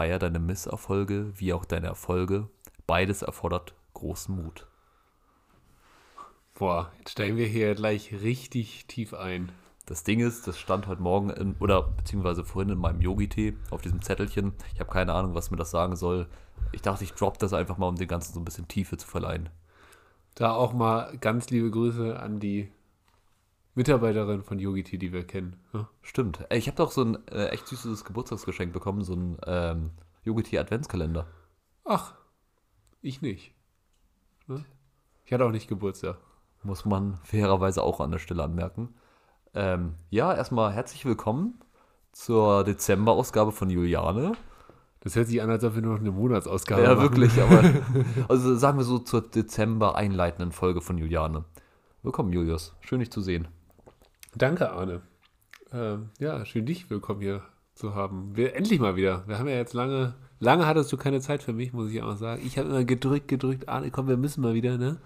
Feier deine Misserfolge wie auch deine Erfolge. Beides erfordert großen Mut. Boah, jetzt steigen wir hier gleich richtig tief ein. Das Ding ist, das stand heute Morgen in, oder beziehungsweise vorhin in meinem Yogi-Tee auf diesem Zettelchen. Ich habe keine Ahnung, was mir das sagen soll. Ich dachte, ich drop das einfach mal, um dem Ganzen so ein bisschen Tiefe zu verleihen. Da auch mal ganz liebe Grüße an die Mitarbeiterin von Yogiti, die wir kennen. Ja. Stimmt. Ey, Ich habe doch so ein äh, echt süßes Geburtstagsgeschenk bekommen, so ein ähm, Yogi-Tee Adventskalender. Ach, ich nicht. Ne? Ich hatte auch nicht Geburtstag. Muss man fairerweise auch an der Stelle anmerken. Ähm, ja, erstmal herzlich willkommen zur Dezember-Ausgabe von Juliane. Das hört sich an, als ob wir nur noch eine Monatsausgabe Ja, machen. wirklich, aber also sagen wir so zur Dezember einleitenden Folge von Juliane. Willkommen, Julius. Schön, dich zu sehen. Danke, Arne. Ähm, ja, schön, dich willkommen hier zu haben. Wir, endlich mal wieder. Wir haben ja jetzt lange, lange hattest du keine Zeit für mich, muss ich auch sagen. Ich habe immer gedrückt, gedrückt, Arne, komm, wir müssen mal wieder, ne?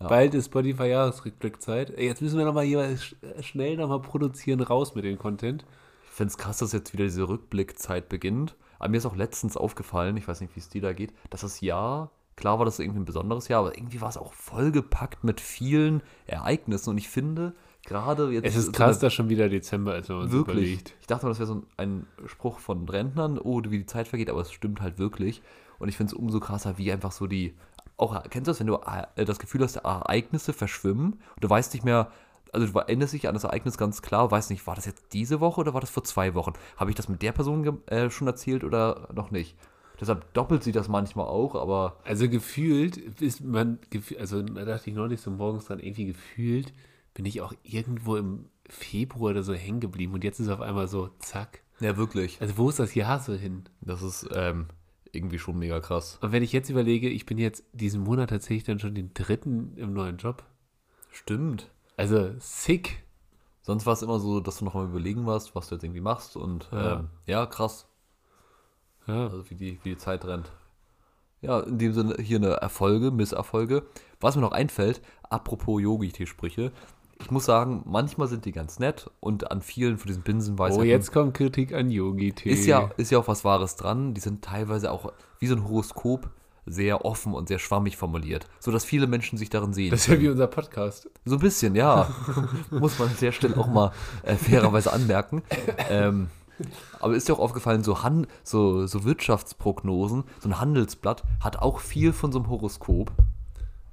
Ja. Bald ist Spotify-Jahresrückblickzeit. Jetzt müssen wir nochmal sch- schnell nochmal produzieren, raus mit dem Content. Ich finde es krass, dass jetzt wieder diese Rückblickzeit beginnt. Aber mir ist auch letztens aufgefallen, ich weiß nicht, wie es dir da geht, dass das Jahr, klar war das irgendwie ein besonderes Jahr, aber irgendwie war es auch vollgepackt mit vielen Ereignissen. Und ich finde, gerade jetzt. Es ist so krass, eine- dass schon wieder Dezember ist, wenn man so Wirklich. überlegt. Ich dachte mal, das wäre so ein Spruch von Rentnern, oh, wie die Zeit vergeht, aber es stimmt halt wirklich. Und ich finde es umso krasser, wie einfach so die. Auch, kennst du das, wenn du äh, das Gefühl hast, Ereignisse verschwimmen und du weißt nicht mehr, also du erinnerst dich an das Ereignis ganz klar, weißt nicht, war das jetzt diese Woche oder war das vor zwei Wochen? Habe ich das mit der Person äh, schon erzählt oder noch nicht? Deshalb doppelt sich das manchmal auch, aber Also gefühlt ist man, also da dachte ich neulich so morgens dran, irgendwie gefühlt bin ich auch irgendwo im Februar oder so hängen geblieben und jetzt ist auf einmal so, zack. ja, wirklich. Also wo ist das Jahr so hin? Das ist ähm, irgendwie schon mega krass. Und wenn ich jetzt überlege, ich bin jetzt diesen Monat tatsächlich dann schon den dritten im neuen Job. Stimmt. Also sick. Sonst war es immer so, dass du noch mal überlegen warst, was du jetzt irgendwie machst und Ja. ja, ähm, ja krass. Ja. Also wie die, wie die Zeit rennt. Ja, in dem Sinne hier eine Erfolge, Misserfolge. Was mir noch einfällt, apropos Yogi-Tee-Sprüche, ich muss sagen, manchmal sind die ganz nett und an vielen von diesen Binsenweisheiten Oh, jetzt kommt Kritik an Yogi Tee. ist ja, ist ja auch was Wahres dran. Die sind teilweise auch wie so ein Horoskop sehr offen und sehr schwammig formuliert, sodass viele Menschen sich darin sehen. Das ist ja wie unser Podcast. So ein bisschen, ja. Muss man an der Stelle auch mal äh, fairerweise anmerken. Ähm, aber ist dir auch aufgefallen, so, Han so, so Wirtschaftsprognosen, so ein Handelsblatt hat auch viel von so einem Horoskop.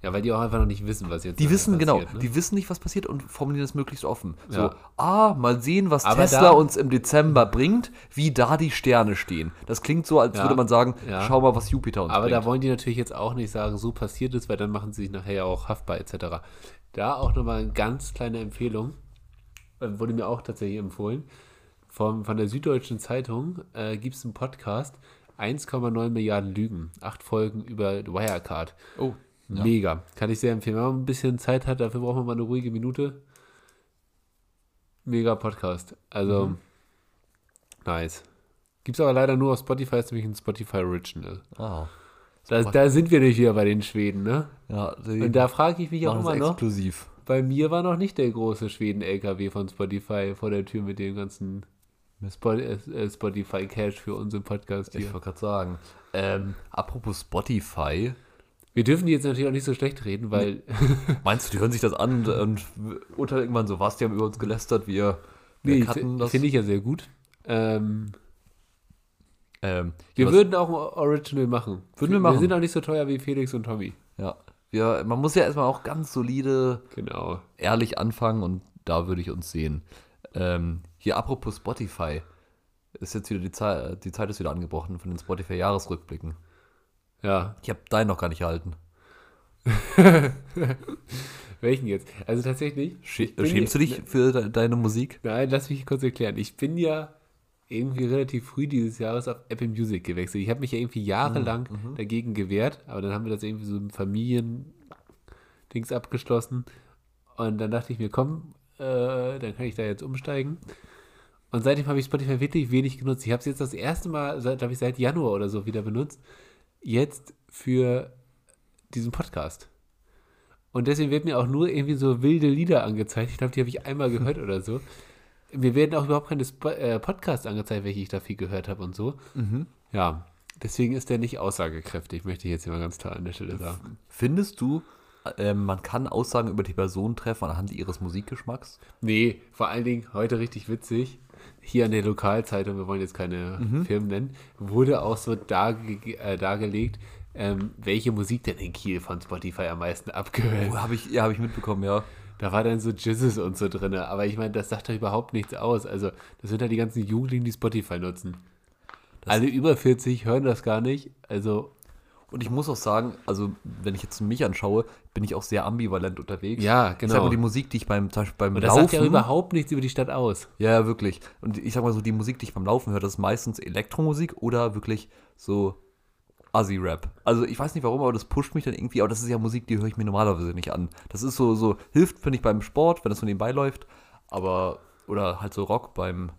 Ja, weil die auch einfach noch nicht wissen, was jetzt Die wissen, genau, passiert, ne? die wissen nicht, was passiert und formulieren es möglichst offen. So, Ja. ah, mal sehen, was Aber Tesla da- uns im Dezember bringt, wie da die Sterne stehen. Das klingt so, als Ja. würde man sagen, Ja. schau mal, was Jupiter uns Aber bringt. da wollen die natürlich jetzt auch nicht sagen, so passiert es, weil dann machen sie sich nachher ja auch haftbar etc. Da auch nochmal eine ganz kleine Empfehlung, äh, wurde mir auch tatsächlich empfohlen. Vom, von der Süddeutschen Zeitung äh, gibt es einen Podcast, 1,9 Milliarden Lügen, acht Folgen über Wirecard. oh, ja. Mega, kann ich sehr empfehlen. Wenn man ein bisschen Zeit hat, dafür braucht man mal eine ruhige Minute. Mega Podcast. Also, Mhm. nice. Gibt es aber leider nur auf Spotify, ist nämlich ein Spotify Original. Ah, Da, da sind wir nicht wieder bei den Schweden, ne? ja, Und da frage ich mich auch immer noch, exklusiv. bei mir war noch nicht der große Schweden-LKW von Spotify vor der Tür mit dem ganzen Spo äh, Spotify Cash für unseren Podcast Ich hier. wollte gerade sagen. Ähm, apropos Spotify, Wir dürfen die jetzt natürlich auch nicht so schlecht reden, weil meinst du, die hören sich das an und, urteilen irgendwann so, was, die haben über uns gelästert, wir, wir nee, cutten das? finde ich ja sehr gut. Ähm, ähm, wir was- würden auch ein Original machen. Würden wir machen. Wir sind auch nicht so teuer wie Felix und Tommy. Ja, wir, man muss ja erstmal auch ganz solide, Genau. ehrlich anfangen und da würde ich uns sehen. Ähm, hier apropos Spotify, ist jetzt wieder die Zeit, die Zeit ist wieder angebrochen von den Spotify-Jahresrückblicken. Ja. Ich habe deinen noch gar nicht erhalten. Welchen jetzt? Also tatsächlich. Schämst du dich für de deine Musik? Nein, lass mich kurz erklären. Ich bin ja irgendwie relativ früh dieses Jahres auf Apple Music gewechselt. Ich habe mich ja irgendwie jahrelang dagegen gewehrt, aber dann haben wir das irgendwie so im Familien-Dings abgeschlossen. Und dann dachte ich mir, komm, äh, dann kann ich da jetzt umsteigen. Und seitdem habe ich Spotify wirklich wenig genutzt. Ich habe es jetzt das erste Mal, glaube ich, seit Januar oder so wieder benutzt. Jetzt für diesen Podcast. Und deswegen wird mir auch nur irgendwie so wilde Lieder angezeigt. Ich glaube, die habe ich einmal gehört oder so. Mir werden auch überhaupt keine Sp äh, Podcasts angezeigt, welche ich da viel gehört habe und so. Ja, deswegen ist der nicht aussagekräftig, möchte ich jetzt hier mal ganz klar an der Stelle sagen. Findest du, äh, man kann Aussagen über die Person treffen anhand ihres Musikgeschmacks? Nee, vor allen Dingen heute richtig witzig. Hier an der Lokalzeitung, wir wollen jetzt keine Firmen nennen, wurde auch so darge äh, dargelegt, ähm, welche Musik denn in Kiel von Spotify am meisten abgehört. Oh, habe ich, ja, habe ich mitbekommen, ja. Da war dann so Jizzes und so drin. Aber ich meine, das sagt doch überhaupt nichts aus. Also, das sind halt die ganzen Jugendlichen, die Spotify nutzen. Alle über 40 hören das gar nicht. Also, Und ich muss auch sagen, also wenn ich jetzt mich anschaue, bin ich auch sehr ambivalent unterwegs. Ja, Ich genau. sag mal, die Musik, die ich beim, zum Beispiel beim und das Laufen... sagt ja überhaupt nichts über die Stadt aus. Ja, ja, wirklich. Und ich sag mal so, die Musik, die ich beim Laufen höre, das ist meistens Elektromusik oder wirklich so Assi-Rap. Also ich weiß nicht warum, aber das pusht mich dann irgendwie, aber das ist ja Musik, die höre ich mir normalerweise nicht an. Das ist so, so hilft, finde ich, beim Sport, wenn das so nebenbei läuft, aber, oder halt so Rock beim,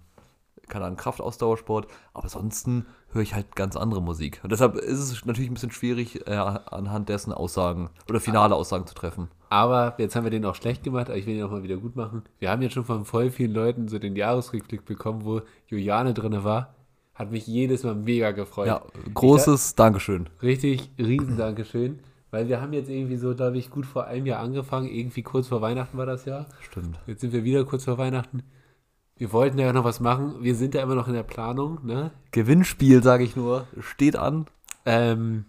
keine Ahnung, Kraftausdauersport, aber ansonsten höre ich halt ganz andere Musik. Und deshalb ist es natürlich ein bisschen schwierig, äh, anhand dessen Aussagen oder finale Aussagen zu treffen. Aber jetzt haben wir den auch schlecht gemacht, aber ich will ihn auch mal wieder gut machen. Wir haben jetzt schon von voll vielen Leuten so den Jahresrückblick bekommen, wo Juliane drin war. Hat mich jedes Mal mega gefreut. Ja, großes Dankeschön. Richtig, riesen Dankeschön. Weil wir haben jetzt irgendwie so, glaube ich, gut vor einem Jahr angefangen. Irgendwie kurz vor Weihnachten war das Jahr. Stimmt. Jetzt sind wir wieder kurz vor Weihnachten. Wir wollten ja noch was machen. Wir sind ja immer noch in der Planung, ne? Gewinnspiel, sage ich nur, steht an. Ähm,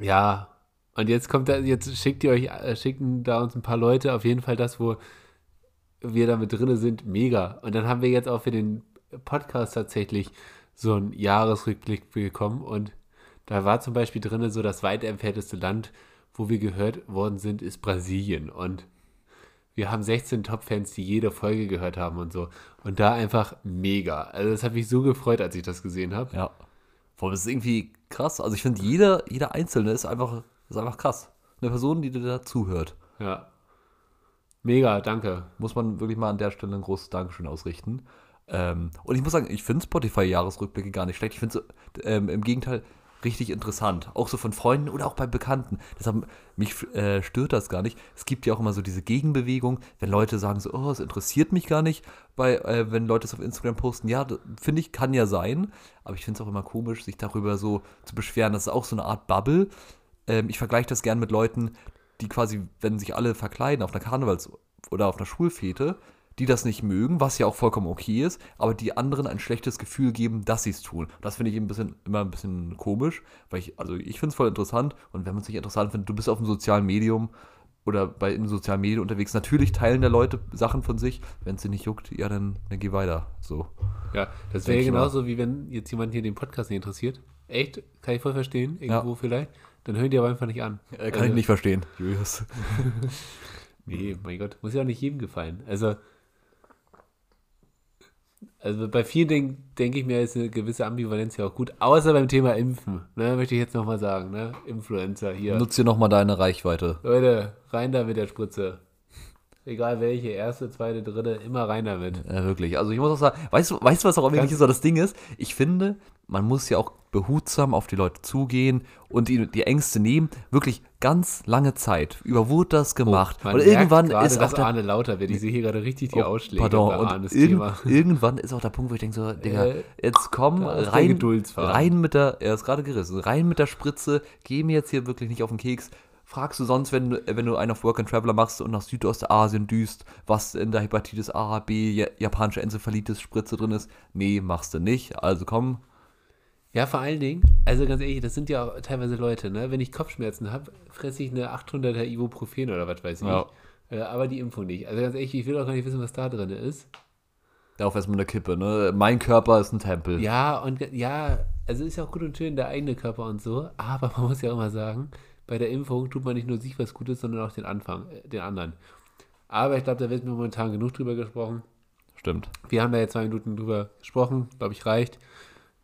ja, und jetzt kommt da, jetzt schickt ihr euch, äh, schicken da uns ein paar Leute auf jeden Fall das, wo wir da mit drinne sind, mega. Und dann haben wir jetzt auch für den Podcast tatsächlich so einen Jahresrückblick bekommen und da war zum Beispiel drinne so das weit entfernteste Land, wo wir gehört worden sind, ist Brasilien und wir haben 16 Top-Fans, die jede Folge gehört haben und so. Und da einfach mega. Also das hat mich so gefreut, als ich das gesehen habe. Ja. Vor allem ist es irgendwie krass. Also ich finde, jeder, jeder Einzelne ist einfach, ist einfach krass. Eine Person, die dir da zuhört. Ja. Mega, danke. Muss man wirklich mal an der Stelle ein großes Dankeschön ausrichten. Ähm, und ich muss sagen, ich finde Spotify-Jahresrückblicke gar nicht schlecht. Ich finde es ähm, im Gegenteil richtig interessant. Auch so von Freunden oder auch bei Bekannten. Deshalb, mich äh, stört das gar nicht. Es gibt ja auch immer so diese Gegenbewegung, wenn Leute sagen so, oh, es interessiert mich gar nicht, bei, äh, wenn Leute es auf Instagram posten. Ja, finde ich, kann ja sein. Aber ich finde es auch immer komisch, sich darüber so zu beschweren. Das ist auch so eine Art Bubble. Ähm, ich vergleiche das gern mit Leuten, die quasi, wenn sich alle verkleiden auf einer Karnevals- oder auf einer Schulfete, die das nicht mögen, was ja auch vollkommen okay ist, aber die anderen ein schlechtes Gefühl geben, dass sie es tun. Das finde ich ein bisschen, immer ein bisschen komisch, weil ich, also ich finde es voll interessant und wenn man es nicht interessant findet, du bist auf einem sozialen Medium oder bei in sozialen Medien unterwegs, natürlich teilen da Leute Sachen von sich, wenn es sie nicht juckt, ja, dann, dann geh weiter. So. Ja, das wäre genauso, wie wenn jetzt jemand hier den Podcast nicht interessiert. Echt? Kann ich voll verstehen, irgendwo vielleicht. Dann hören die aber einfach nicht an. Äh, kann Also, ich nicht verstehen, Julius. Nee, mein Gott, muss ja auch nicht jedem gefallen. Also, also bei vielen Dingen denke ich mir, ist eine gewisse Ambivalenz ja auch gut. Außer beim Thema Impfen, ne, möchte ich jetzt nochmal sagen, ne? Influencer hier. Nutz dir nochmal deine Reichweite. Leute, rein da mit der Spritze. Egal welche, erste, zweite, dritte, immer rein damit. Ja, wirklich. Also ich muss auch sagen, weißt du, weißt was auch wirklich so das Ding ist? Ich finde, man muss ja auch behutsam auf die Leute zugehen und die, die Ängste nehmen. Wirklich ganz lange Zeit. Über wurde das gemacht. Oh, und irgendwann gerade, ist auch der, Arne lauter wird. Ich sehe hier gerade richtig die Oh, Ausschläge Pardon, bei Arnes irgend, Thema. irgendwann ist auch der Punkt, wo ich denke so, Digga, Äh, jetzt komm, rein, rein mit der, er ist gerade gerissen, rein mit der Spritze, geh mir jetzt hier wirklich nicht auf den Keks. Fragst du sonst, wenn, du- wenn du einen auf Work and Traveler machst und nach Südostasien düst, was in der Hepatitis A, B, ja- japanische Enzephalitis Spritze drin ist? Nee, machst du nicht. Also komm, Ja, vor allen Dingen, also ganz ehrlich, das sind ja auch teilweise Leute, ne? Wenn ich Kopfschmerzen habe, fresse ich eine 800er Ibuprofen oder was weiß ich. Ja. Äh, aber die Impfung nicht. Also ganz ehrlich, ich will auch gar nicht wissen, was da drin ist. darauf erstmal eine Kippe, ne? Mein Körper ist ein Tempel. Ja, und ja, also ist ja auch gut und schön, der eigene Körper und so, aber man muss ja auch immer sagen, bei der Impfung tut man nicht nur sich was Gutes, sondern auch den Anfang, äh, den anderen. Aber ich glaube, da wird momentan genug drüber gesprochen. Stimmt. Wir haben da jetzt zwei Minuten drüber gesprochen, glaube ich, reicht.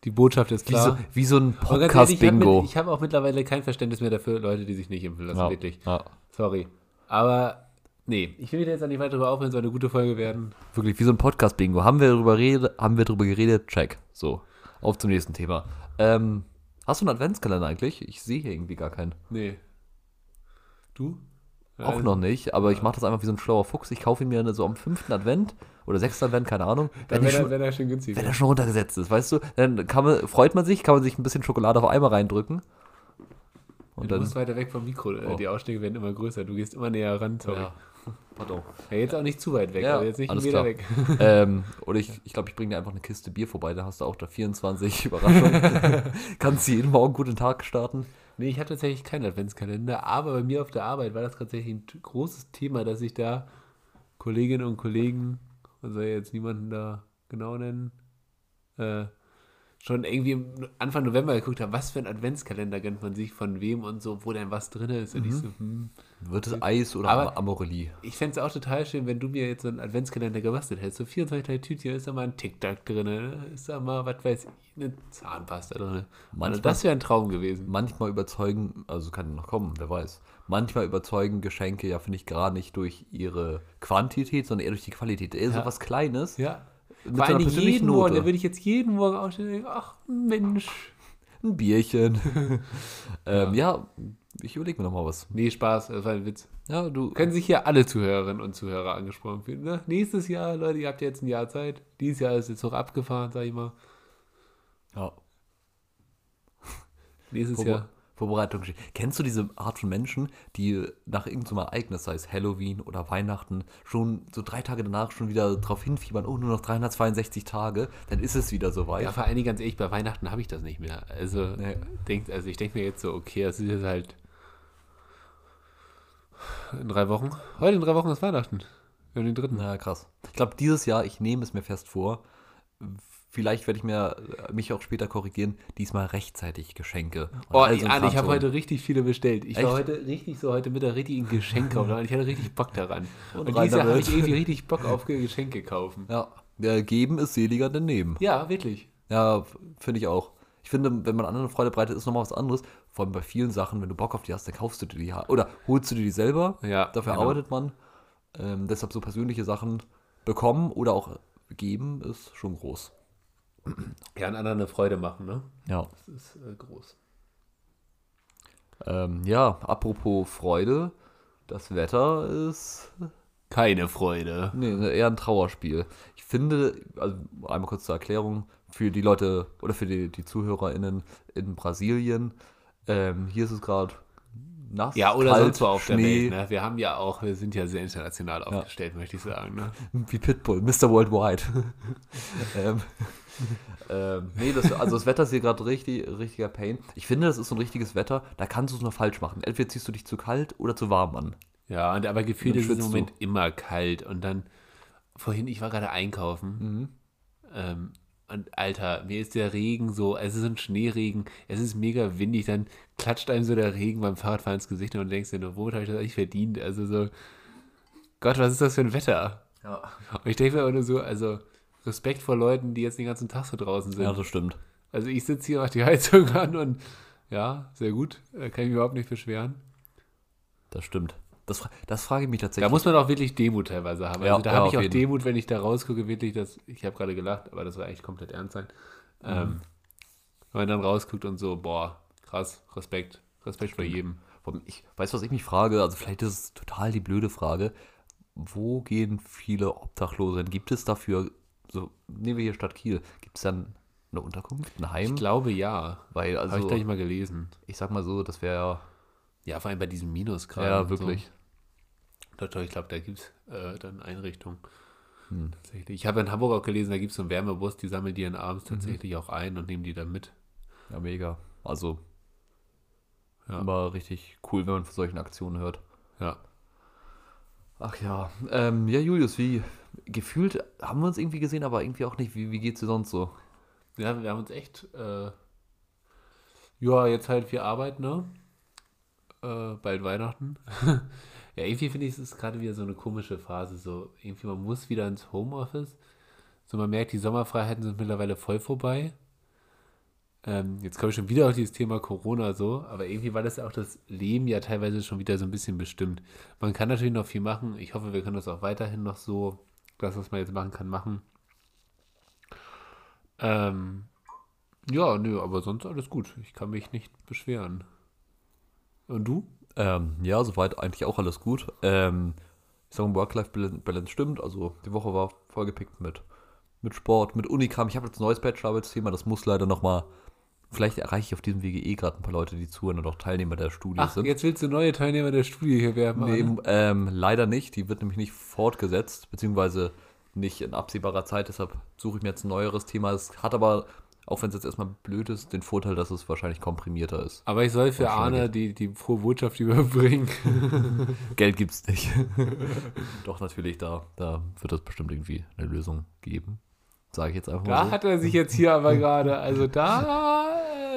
Die Botschaft ist Wie so, klar. wie so ein Ich habe Podcast-Bingo. ich habe auch mittlerweile kein Verständnis mehr dafür, Leute, die sich nicht impfen lassen, Ja, wirklich. ja. Sorry. Aber nee, ich will jetzt auch nicht weiter drüber aufhören, soll eine gute Folge werden. Wirklich, wie so ein Podcast-Bingo. Haben wir darüber geredet, haben wir darüber geredet? Check. So. Auf zum nächsten Thema. Ähm, hast du einen Adventskalender eigentlich? Ich sehe hier irgendwie gar keinen. Nee. Du? Auch Also, noch nicht, aber ich mache das einfach wie so ein schlauer Fuchs. Ich kaufe ihn mir so am fünften Advent oder sechsten Advent, keine Ahnung. Wenn, wenn, er, schon, wenn er schön günstig wenn er schon runtergesetzt ist, weißt du, dann man, freut man sich, kann man sich ein bisschen Schokolade auf einmal reindrücken. Und Du dann. musst weiter weg vom Mikro. äh, Oh. Die Ausschläge werden immer größer. Du gehst immer näher ran. Sorry. Ja. Pardon. Ja, jetzt auch nicht zu weit weg, Ja, aber jetzt nicht alles klar. weg. ähm, oder ich glaube, ich, glaub, ich bringe dir einfach eine Kiste Bier vorbei, da hast du auch da 24 Überraschungen. Kannst jeden Morgen gut den Tag starten. Nee, ich habe tatsächlich keinen Adventskalender, aber bei mir auf der Arbeit war das tatsächlich ein großes Thema, dass ich da Kolleginnen und Kollegen, man soll jetzt niemanden da genau nennen, äh, schon irgendwie Anfang November geguckt habe, was für ein Adventskalender gönnt man sich, von wem und so, wo denn was drin ist. Und ich so, hm. Wird es Eis oder Aber- Amorelie? Ich fände es auch total schön, wenn du mir jetzt so einen Adventskalender gebastelt hättest. So 24 kleine Tütchen, ist da mal ein Tic-Tac drin, ist da mal, was weiß ich, eine Zahnpasta drin. Also Manchmal- das wäre ein Traum gewesen. Manchmal überzeugen, also kann noch kommen, wer weiß. Manchmal überzeugen Geschenke ja, finde ich, gar nicht durch ihre Quantität, sondern eher durch die Qualität. Eher so Ja. was Kleines. Ja. Vor persönlichen jeden Morgen, Note. da würde ich jetzt jeden Morgen aufstehen und denken, ach Mensch. Ein Bierchen. ähm, ja. ich überlege mir noch mal was. Nee, Spaß, das war ein Witz. Ja, du. Können sich hier alle Zuhörerinnen und Zuhörer angesprochen fühlen. Ne? Nächstes Jahr, Leute, ihr habt jetzt ein Jahr Zeit. Dieses Jahr ist jetzt noch abgefahren, sag ich mal. Ja. Nächstes Jahr. Vorbereitung. Kennst du diese Art von Menschen, die nach irgendeinem Ereignis, sei es Halloween oder Weihnachten, schon so drei Tage danach schon wieder darauf hinfiebern, oh, nur noch 362 Tage, dann ist es wieder soweit. Ja, vor allen Dingen ganz ehrlich, bei Weihnachten habe ich das nicht mehr. Also, Nee. denkt, also ich denke mir jetzt so, okay, das ist jetzt halt in drei Wochen. Heute in drei Wochen ist Weihnachten. Wir haben den dritten. Na, krass. Ich glaube, dieses Jahr, ich nehme es mir fest vor, vielleicht werde ich mir äh, mich auch später korrigieren, diesmal rechtzeitig Geschenke. und Oh, all so ein Arne, ich habe heute richtig viele bestellt. Ich war Echt? heute richtig so heute Mittag richtig in Geschenke und ich hatte richtig Bock daran. Und Und, Jahr habe ich irgendwie richtig Bock auf Geschenke kaufen. Ja, der Geben ist seliger denn Nehmen. Ja, wirklich. Ja, finde ich auch. Ich finde, wenn man anderen Freude bereitet, ist nochmal was anderes. Vor allem bei vielen Sachen, wenn du Bock auf die hast, dann kaufst du dir die. ha- Oder holst du dir die selber. Ja, Dafür genau. arbeitet man. Ähm, deshalb so persönliche Sachen bekommen oder auch geben ist schon groß. Ja, an anderen eine Freude machen, ne? Ja. Das ist äh, groß. Ähm, ja, apropos Freude. Das Wetter ist Keine Freude. nee, eher ein Trauerspiel. Ich finde, also einmal kurz zur Erklärung, für die Leute oder für die, die ZuhörerInnen in Brasilien, ähm, hier ist es gerade nass, Ja, oder kalt, sonst wo auf Schnee, der Welt. Ne? Wir haben ja auch, wir sind ja sehr international aufgestellt, möchte ich sagen. Ne? wie Pitbull, Mr. Worldwide. ähm, ähm, nee, das, also das Wetter ist hier gerade richtig, richtiger Pain. Ich finde, das ist so ein richtiges Wetter, da kannst du es nur falsch machen. Entweder ziehst du dich zu kalt oder zu warm an. Ja, und aber gefühlt ist es im Moment immer kalt. Und dann, vorhin, ich war gerade einkaufen. Mhm. Ähm, und Alter, mir ist der Regen so, es ist ein Schneeregen, es ist mega windig, dann klatscht einem so der Regen beim Fahrradfahren ins Gesicht und denkst dir nur, womit habe ich das eigentlich verdient? Also so, Gott, was ist das für ein Wetter? Ja. Und ich denke mir auch nur so, also Respekt vor Leuten, die jetzt den ganzen Tag so draußen sind. ja, das stimmt. Also ich sitze hier, mach die Heizung an und ja, sehr gut, äh, kann ich mich überhaupt nicht beschweren. Das stimmt. Das, das frage ich mich tatsächlich. Da muss man auch wirklich Demut teilweise haben. Ja, Also da ja, habe ich auch jeden. Demut, wenn ich da rausgucke, wirklich, dass ich habe gerade gelacht, aber das war eigentlich komplett ernst sein. Mhm. Ähm, wenn man dann rausguckt und so, boah, krass, Respekt, Respekt vor jedem. Ich weiß, was ich mich frage, also vielleicht ist es total die blöde Frage. Wo gehen viele Obdachlose hin? Gibt es dafür, so, nehmen wir hier Stadt Kiel, gibt es dann eine Unterkunft, ein Heim? Ich glaube ja. Weil, Habe ich also, gleich ich, mal gelesen. sag mal so, das wäre Ja, vor allem bei diesem Minusgrad. ja wirklich. So. Ich glaube, da gibt es äh, dann Einrichtungen. Hm. Tatsächlich. Ich habe in Hamburg auch gelesen, da gibt es so einen Wärmebus, die sammeln die dann Mhm. abends tatsächlich auch ein und nehmen die dann mit. Ja, mega. Also, Ja. immer richtig cool, wenn man von solchen Aktionen hört. Ja. Ach ja, ähm, ja, Julius, wie gefühlt haben wir uns irgendwie gesehen, aber irgendwie auch nicht. Wie, wie geht's dir sonst so? Ja, wir haben uns echt, äh, ja, jetzt halt viel Arbeit, ne? Äh, bald Weihnachten. ja, irgendwie finde ich, es ist gerade wieder so eine komische Phase. So, irgendwie, man muss wieder ins Homeoffice. So, man merkt, die Sommerfreiheiten sind mittlerweile voll vorbei. Ähm, jetzt komme ich schon wieder auf dieses Thema Corona so, aber irgendwie war das auch das Leben ja teilweise schon wieder so ein bisschen bestimmt. Man kann natürlich noch viel machen. Ich hoffe, wir können das auch weiterhin noch so, das, was man jetzt machen kann, machen. Ähm, ja, nö, aber sonst alles gut. Ich kann mich nicht beschweren. Und du? Ähm, ja, soweit eigentlich auch alles gut. Ähm, ich sage, Work-Life-Balance stimmt. Also die Woche war vollgepickt mit, mit Sport, mit Unikram. Ich habe jetzt ein neues Bachelorarbeitsthema, das muss leider nochmal. Vielleicht erreiche ich auf diesem Wege eh gerade ein paar Leute, die zuhören und auch Teilnehmer der Studie Ach, sind. jetzt willst du neue Teilnehmer der Studie hier werben. Nee, ähm, leider nicht. Die wird nämlich nicht fortgesetzt, beziehungsweise nicht in absehbarer Zeit. Deshalb suche ich mir jetzt ein neueres Thema. Es hat aber, auch wenn es jetzt erstmal blöd ist, den Vorteil, dass es wahrscheinlich komprimierter ist. Aber ich soll für Arne die, die frohe Botschaft überbringen. Geld gibt's nicht. Doch, natürlich, da, da wird es bestimmt irgendwie eine Lösung geben. Sage ich jetzt einfach mal Da so. hat er sich jetzt hier aber gerade, also da,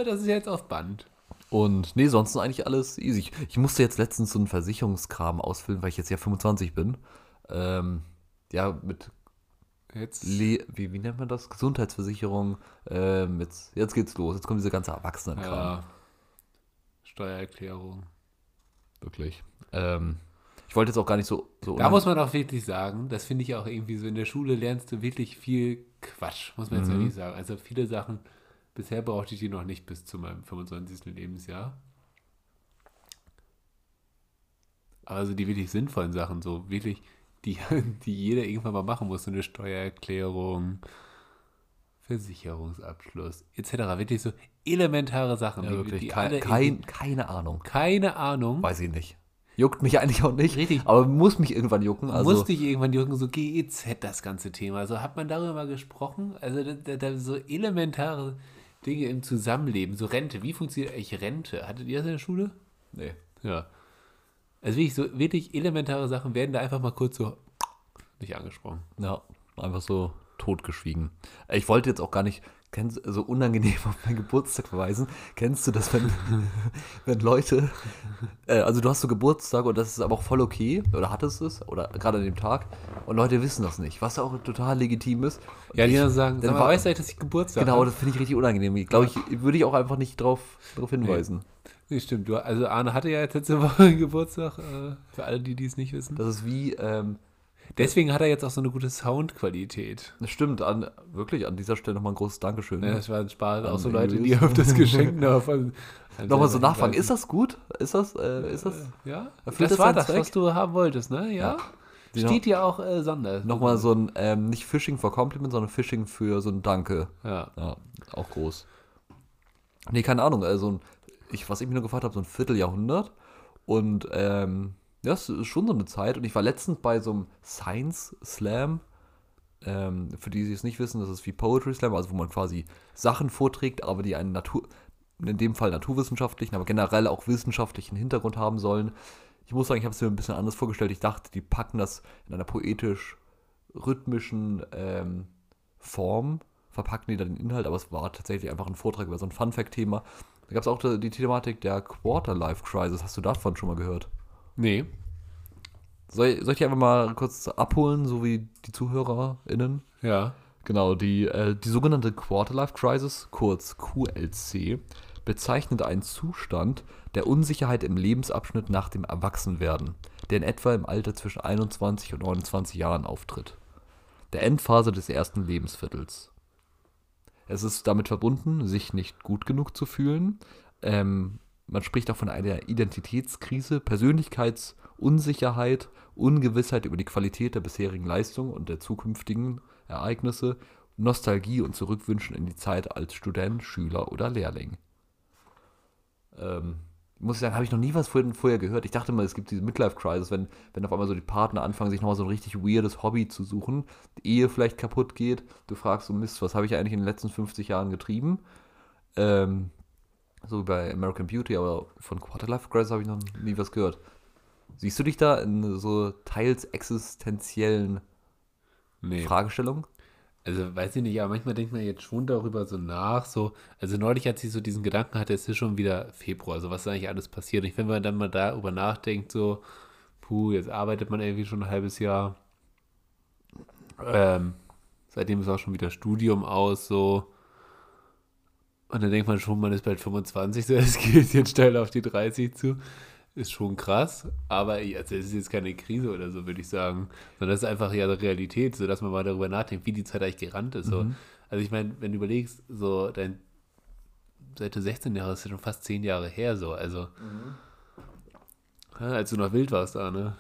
das ist jetzt auf Band. Und nee, sonst ist eigentlich alles easy. Ich, ich musste jetzt letztens so einen Versicherungskram ausfüllen, weil ich jetzt ja 25 bin. Ähm, ja, mit Jetzt, Le wie, wie nennt man das? Gesundheitsversicherung. Ähm, jetzt, jetzt geht's los. Jetzt kommt diese ganze Erwachsenenkram. ja, Steuererklärung. Wirklich. Ähm, ich wollte jetzt auch gar nicht so. so Da muss man auch wirklich sagen, das finde ich auch irgendwie so, in der Schule lernst du wirklich viel Quatsch, muss man jetzt Mhm. wirklich sagen. Also viele Sachen, bisher brauchte ich die noch nicht bis zu meinem 25. Lebensjahr. Aber so die wirklich sinnvollen Sachen, so wirklich, die, die jeder irgendwann mal machen muss, so eine Steuererklärung, Versicherungsabschluss, etc. Wirklich so elementare Sachen, ja, die, wirklich. die Kein, kein, keine Ahnung. keine Ahnung. Weiß ich nicht. Juckt mich eigentlich auch nicht. Richtig. Aber muss mich irgendwann jucken. Also, musste ich irgendwann jucken, so GEZ, das ganze Thema. Also hat man darüber mal gesprochen? Also da, da so elementare Dinge im Zusammenleben, so Rente. Wie funktioniert eigentlich Rente? Hattet ihr das in der Schule? nee. Ja. Also wirklich so wirklich elementare Sachen werden da einfach mal kurz so nicht angesprochen. Ja, einfach so totgeschwiegen. Ich wollte jetzt auch gar nicht kennst, so unangenehm auf meinen Geburtstag verweisen. Kennst du das, wenn, wenn Leute, äh, also du hast so Geburtstag und das ist aber auch voll okay, oder hattest es, oder gerade an dem Tag, und Leute wissen das nicht, was auch total legitim ist. Und Ja, die ich- sagen, dann sag mal, weißt du dass ich Geburtstag Genau, habe? das finde ich richtig unangenehm. Ich glaube, ich würde ich auch einfach nicht drauf, drauf hinweisen. Nee, stimmt. Du, also Arne hatte ja jetzt letzte Woche Geburtstag, äh, für alle, die dies nicht wissen. Das ist wie, ähm, Deswegen hat er jetzt auch so eine gute Soundqualität. das stimmt, an, wirklich an dieser Stelle nochmal ein großes Dankeschön. Ja, das war ein Spaß. Auch so Leute, die auf das Geschenk an Nochmal so nachfragen, hinweisen. ist das gut? Ist das, äh, ist das? Ja, das das war das, Zweck? was du haben wolltest, ne? Ja. Die Steht ja auch äh, Sonder. Nochmal so ein, ähm, nicht Phishing for Compliment, sondern Phishing für so ein Danke. Ja. Ja, auch groß. Nee, keine Ahnung, also ein, ich, was ich mir nur gefragt habe, so ein Vierteljahrhundert. Und ähm, das ist schon so eine Zeit. Und ich war letztens bei so einem Science Slam. Ähm, für die, die es nicht wissen, das ist wie Poetry Slam, also wo man quasi Sachen vorträgt, aber die einen Natur, in dem Fall naturwissenschaftlichen, aber generell auch wissenschaftlichen Hintergrund haben sollen. Ich muss sagen, ich habe es mir ein bisschen anders vorgestellt. Ich dachte, die packen das in einer poetisch-rhythmischen ähm, Form, verpacken die dann den Inhalt, aber es war tatsächlich einfach ein Vortrag über so ein Fun-Fact-Thema. Da gab es auch die, die Thematik der Quarter-Life-Crisis. Hast du davon schon mal gehört? Nee. Soll, soll ich dich einfach mal kurz abholen, so wie die ZuhörerInnen? Ja. Genau, die, äh, die sogenannte Quarter-Life Crisis, kurz QLC, bezeichnet einen Zustand der Unsicherheit im Lebensabschnitt nach dem Erwachsenwerden, der in etwa im Alter zwischen 21 und 29 Jahren auftritt. Der Endphase des ersten Lebensviertels. Es ist damit verbunden, sich nicht gut genug zu fühlen. Ähm, man spricht auch von einer Identitätskrise, Persönlichkeitsunsicherheit, Ungewissheit über die Qualität der bisherigen Leistung und der zukünftigen Ereignisse, Nostalgie und Zurückwünschen in die Zeit als Student, Schüler oder Lehrling. Ähm, muss ich sagen, habe ich noch nie was vorher, vorher gehört. Ich dachte immer, es gibt diese Midlife-Crisis, wenn, wenn auf einmal so die Partner anfangen, sich nochmal so ein richtig weirdes Hobby zu suchen, die Ehe vielleicht kaputt geht, du fragst so, Mist, was habe ich eigentlich in den letzten 50 Jahren getrieben? Ähm, so wie bei American Beauty, aber von Quarterlife Crisis habe ich noch nie was gehört. Siehst du dich da in so teils existenziellen Nee. Fragestellungen? Also weiß ich nicht, aber manchmal denkt man jetzt schon darüber so nach, so, also neulich, als ich so diesen Gedanken hatte, es ist schon wieder Februar, also was ist eigentlich alles passiert? Ich finde, wenn man dann mal darüber nachdenkt, so, puh, jetzt arbeitet man irgendwie schon ein halbes Jahr, ähm, seitdem ist auch schon wieder Studium aus, so, und dann denkt man schon, man ist bald 25, so, es geht jetzt steil auf die 30 zu. Ist schon krass, aber also es ist jetzt keine Krise oder so, würde ich sagen. Sondern das ist einfach ja Realität, so dass man mal darüber nachdenkt, wie die Zeit eigentlich gerannt ist. So. Also ich meine, wenn du überlegst, so dein seit du 16 Jahre ist ja schon fast 10 Jahre her, so. Also Ja, als du noch wild warst da, ne?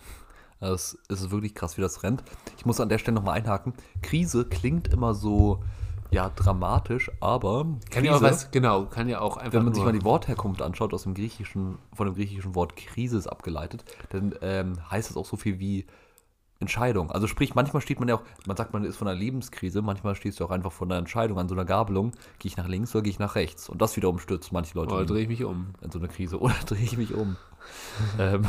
Also es ist wirklich krass, wie das rennt. Ich muss an der Stelle nochmal einhaken. Krise klingt immer so, ja, dramatisch, aber Kann ja auch was, genau, kann ja auch einfach wenn man sich mal die Wortherkunft anschaut, aus dem griechischen, von dem griechischen Wort Krisis abgeleitet, dann ähm, heißt es auch so viel wie Entscheidung. Also sprich, manchmal steht man ja auch, man sagt, man ist von einer Lebenskrise, manchmal stehst du auch einfach von einer Entscheidung an so einer Gabelung, gehe ich nach links oder gehe ich nach rechts? Und das wiederum stürzt manche Leute Oder drehe ich mich um. in so eine Krise oder drehe ich mich um. ähm,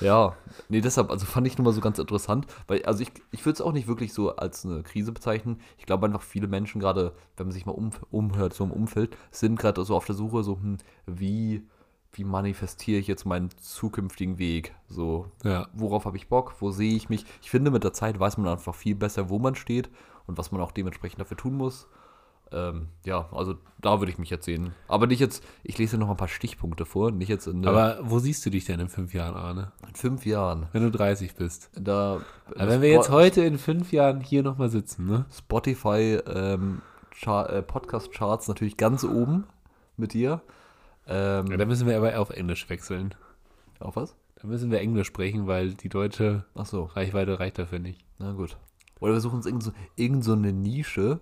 ja, nee, deshalb, also fand ich nur mal so ganz interessant, weil, also ich, ich würde es auch nicht wirklich so als eine Krise bezeichnen. Ich glaube einfach, viele Menschen gerade, wenn man sich mal um, umhört, so im Umfeld, sind gerade so auf der Suche, so, hm, wie, wie manifestiere ich jetzt meinen zukünftigen Weg? So, Ja. worauf habe ich Bock? Wo sehe ich mich? Ich finde, mit der Zeit weiß man einfach viel besser, wo man steht und was man auch dementsprechend dafür tun muss. Ähm, ja, also da würde ich mich jetzt sehen. Aber nicht jetzt, ich lese noch ein paar Stichpunkte vor, nicht jetzt in, Aber wo siehst du dich denn in fünf Jahren, Arne? in fünf Jahren. Wenn du 30 bist. Da, Aber wenn wir jetzt heute in fünf Jahren hier nochmal sitzen, ne? Spotify ähm, Char äh, Podcast-Charts natürlich ganz oben mit dir. Ähm, Ja, da müssen wir aber auf Englisch wechseln. auf was? Da müssen wir Englisch sprechen, weil die deutsche Ach so, Reichweite reicht dafür nicht. na gut. Oder wir suchen uns irgend so, irgend so eine Nische.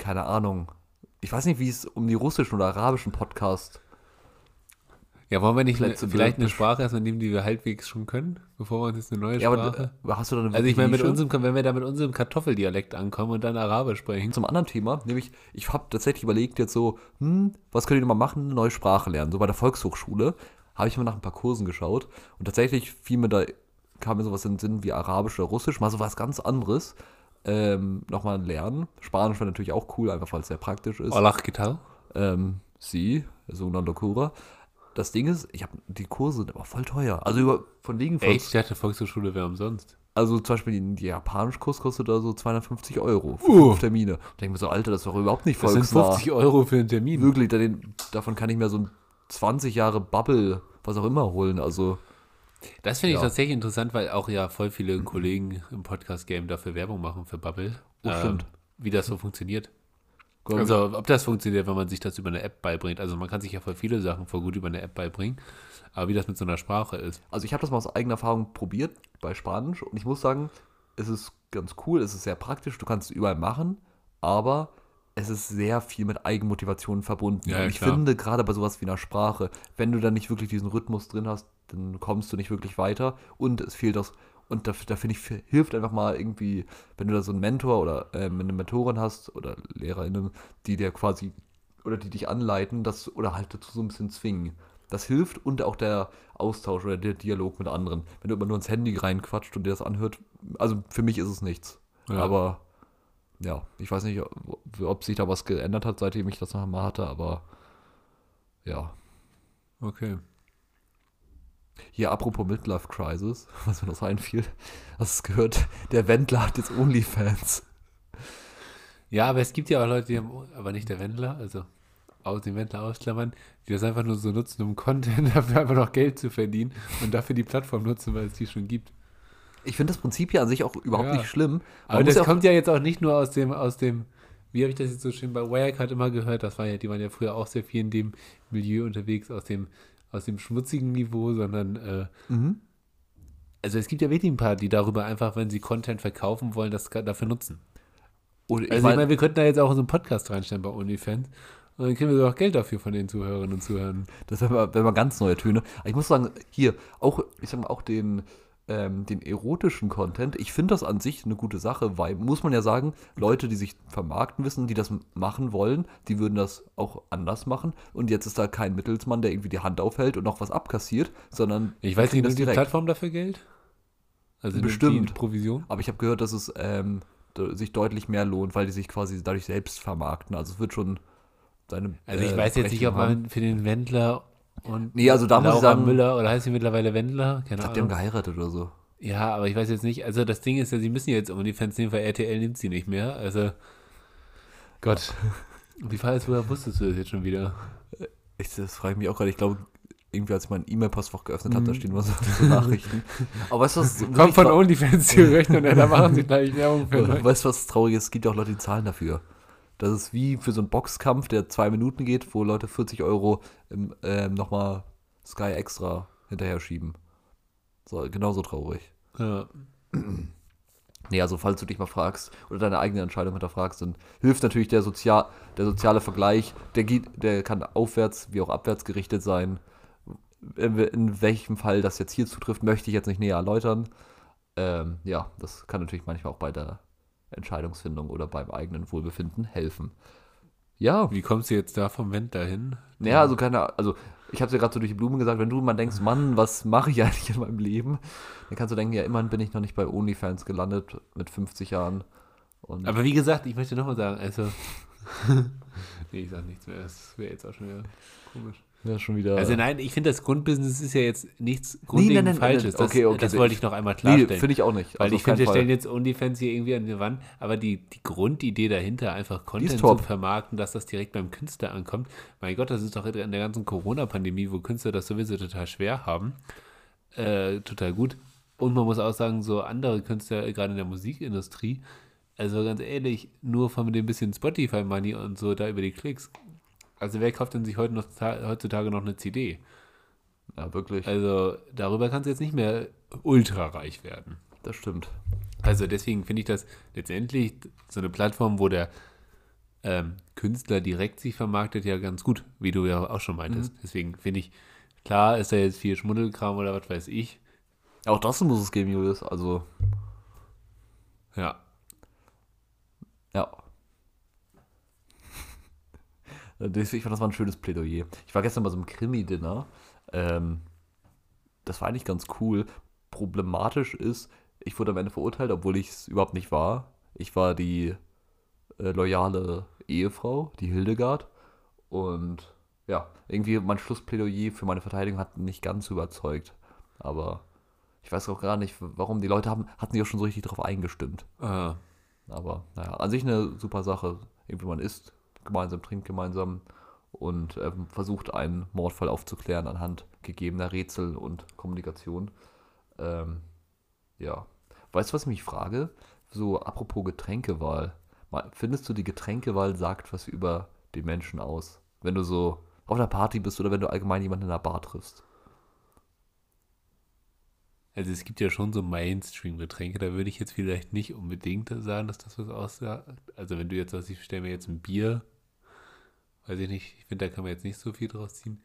Keine Ahnung. Ich weiß nicht, wie es um die russischen oder arabischen Podcast. Ja, wollen wir nicht Plätze vielleicht eine Sprache erstmal nehmen, die wir halbwegs schon können, bevor wir uns jetzt eine neue Ja, Sprache... aber äh, hast du da eine also ich meine, mit unserem, wenn wir da mit unserem Kartoffeldialekt ankommen und dann Arabisch sprechen. zum anderen Thema, nämlich ich habe tatsächlich überlegt jetzt so, hm, was könnt ihr denn mal machen, eine neue Sprache lernen. So bei der Volkshochschule habe ich mal nach ein paar Kursen geschaut und tatsächlich fiel mir da, kam mir sowas in den Sinn wie Arabisch oder Russisch, mal so was ganz anderes ähm, nochmal lernen. Spanisch wäre natürlich auch cool, einfach weil es sehr praktisch ist. ¿qué tal? Ähm, sie, so una locura. Das Ding ist, ich habe die Kurse sind aber voll teuer. Also über, von wegen Echt? Ich dachte, Volkshochschule wäre umsonst. also zum Beispiel die, die Japanischkurs kostet da so 250 Euro für Uh. fünf Termine. Und denke mir so, Alter, das ist doch überhaupt nicht Das sind volksnah. 50 Euro für einen Termin. Wirklich, davon kann ich mir so ein 20 Jahre Bubble, was auch immer holen. Also, Das finde ich Ja. tatsächlich interessant, weil auch ja voll viele Kollegen im Podcast-Game dafür Werbung machen für Bubble. Oh, stimmt. Wie das so funktioniert. also Also, ob das funktioniert, wenn man sich das über eine App beibringt. Also, man kann sich ja voll viele Sachen voll gut über eine App beibringen. Aber wie das mit so einer Sprache ist. also ich habe das mal aus eigener Erfahrung probiert bei Spanisch und ich muss sagen, es ist ganz cool, es ist sehr praktisch, du kannst es überall machen, aber es ist sehr viel mit Eigenmotivation verbunden. Ja, ja, und ich finde, gerade bei sowas wie einer Sprache, wenn du dann nicht wirklich diesen Rhythmus drin hast, dann kommst du nicht wirklich weiter und es fehlt das. Und da, da finde ich, hilft einfach mal irgendwie, wenn du da so einen Mentor oder ähm, eine Mentorin hast oder LehrerInnen, die dir quasi oder die dich anleiten, das oder halt dazu so ein bisschen zwingen. Das hilft und auch der Austausch oder der Dialog mit anderen. Wenn du immer nur ins Handy reinquatscht und dir das anhört, also für mich ist es nichts. Ja. Aber ja, ich weiß nicht, ob, ob sich da was geändert hat, seitdem ich das noch mal hatte, aber ja. Okay. Hier, apropos Midlife Crisis, was mir noch so einfiel, hast du es gehört? Der Wendler hat jetzt Onlyfans. Ja, aber es gibt ja auch Leute, die haben, aber nicht der Wendler, also aus dem Wendler ausklammern, die das einfach nur so nutzen, um Content dafür einfach noch Geld zu verdienen und dafür die Plattform nutzen, weil es die schon gibt. Ich finde das Prinzip ja an sich auch überhaupt Ja. nicht schlimm. Man Aber das ja kommt ja jetzt auch nicht nur aus dem, aus dem, wie habe ich das jetzt so schön bei Wirecard immer gehört, das war ja, die waren ja früher auch sehr viel in dem Milieu unterwegs, aus dem, aus dem schmutzigen Niveau, sondern äh, Mhm. also es gibt ja wirklich ein paar, die darüber einfach, wenn sie Content verkaufen wollen, das dafür nutzen. Ich Also ich mein- meine, wir könnten da jetzt auch so einen Podcast reinstellen bei OnlyFans und dann kriegen wir doch Geld dafür von den Zuhörerinnen und Zuhörern. Das wäre mal, wär mal ganz neue Töne. Aber ich muss sagen, hier, auch, ich sag mal, auch den, ähm, den erotischen Content, ich finde das an sich eine gute Sache, weil, muss man ja sagen, Leute, die sich vermarkten wissen, die das machen wollen, die würden das auch anders machen. Und jetzt ist da kein Mittelsmann, der irgendwie die Hand aufhält und noch was abkassiert, sondern Ich weiß nicht, nimmt die Plattform dafür Geld? Also Bestimmt. Provision? Aber ich habe gehört, dass es ähm, sich deutlich mehr lohnt, weil die sich quasi dadurch selbst vermarkten. Also es wird schon seine. Also ich äh, weiß jetzt nicht, ob man für den Wendler und Nee, also da muss ich Laura sagen- Müller oder heißt sie mittlerweile Wendler? Keine Ich glaube, die haben geheiratet oder so. Ja, aber ich weiß jetzt nicht. Also das Ding ist ja, sie müssen ja jetzt OnlyFans nehmen, weil RTL nimmt sie nicht mehr. Also Gott. Wie war es, woher wusstest du das jetzt schon wieder? Ich, das frage ich mich auch gerade. Ich glaube, irgendwie als ich mein E-Mail-Postfach geöffnet habe, Mhm. da stehen immer so, so Nachrichten. Aber weißt du, was Kommt von OnlyFans direkt und da machen sie gleich Werbung für. Weißt du, was traurig ist? Es gibt ja auch Leute, die zahlen dafür. Das ist wie für so einen Boxkampf, der zwei Minuten geht, wo Leute 40 Euro im, ähm, nochmal Sky Extra hinterher schieben. So, genauso traurig. Ja. Nee, also falls du dich mal fragst oder deine eigene Entscheidung hinterfragst, dann hilft natürlich der, Sozial der soziale Vergleich. Der, geht, der kann aufwärts wie auch abwärts gerichtet sein. In, in welchem Fall das jetzt hier zutrifft, möchte ich jetzt nicht näher erläutern. Ähm, ja, das kann natürlich manchmal auch bei der Entscheidungsfindung oder beim eigenen Wohlbefinden helfen. Ja, Wie kommst du jetzt da vom Vent dahin? naja, also keine, also ich habe es ja gerade so durch die Blumen gesagt, wenn du mal denkst, Mann, was mache ich eigentlich in meinem Leben, dann kannst du denken, ja, immerhin bin ich noch nicht bei OnlyFans gelandet mit 50 Jahren. Und Aber wie gesagt, ich möchte nochmal sagen, also. nee, ich sag nichts mehr. Das wäre jetzt auch schon wieder komisch. Ja, schon wieder. Also nein, ich finde, das Grundbusiness ist ja jetzt nichts nein, grundlegend nein, nein, Falsches. Das, okay, okay, das wollte ich noch einmal nee, klarstellen. finde ich auch nicht. Weil Also ich finde, wir stellen jetzt OnlyFans hier irgendwie an die Wand, aber die, die Grundidee dahinter, einfach Content zu vermarkten, dass das direkt beim Künstler ankommt. Mein Gott, das ist doch in der ganzen Corona-Pandemie, wo Künstler das sowieso total schwer haben, äh, total gut. Und man muss auch sagen, so andere Künstler, gerade in der Musikindustrie, also ganz ehrlich, nur von dem bisschen Spotify-Money und so da über die Klicks. Also wer kauft denn sich heute noch, heutzutage noch eine CD? Ja, wirklich. Also darüber kannst du jetzt nicht mehr ultra reich werden. das stimmt. Also deswegen finde ich das letztendlich so eine Plattform, wo der ähm, Künstler direkt sich vermarktet, ja ganz gut, wie du ja auch schon meintest. Deswegen finde ich, klar ist da jetzt viel Schmuddelkram oder was weiß ich. Auch das muss es geben, Julius. Also, Ja. ja. Deswegen fand das war ein schönes Plädoyer. Ich war gestern bei so einem Krimi-Dinner. Ähm, das war eigentlich ganz cool. Problematisch ist, ich wurde am Ende verurteilt, obwohl ich es überhaupt nicht war. Ich war die äh, loyale Ehefrau, die Hildegard. Und ja, irgendwie mein Schlussplädoyer für meine Verteidigung hat nicht ganz überzeugt. Aber ich weiß auch gar nicht, warum die Leute haben, hatten sich auch schon so richtig darauf eingestimmt. Äh, Aber naja, an sich eine super Sache. Irgendwie man isst gemeinsam, trinkt gemeinsam und ähm, versucht einen Mordfall aufzuklären anhand gegebener Rätsel und Kommunikation. Ähm, ja. Weißt du, was ich mich frage? So, apropos Getränkewahl. Findest du, die Getränkewahl sagt was über den Menschen aus? Wenn du so auf einer Party bist oder wenn du allgemein jemanden in einer Bar triffst. also es gibt ja schon so Mainstream-Getränke, da würde ich jetzt vielleicht nicht unbedingt sagen, dass das was aussagt. Also wenn du jetzt sagst, ich stelle mir jetzt ein Bier, weiß ich nicht, ich finde, da kann man jetzt nicht so viel draus ziehen.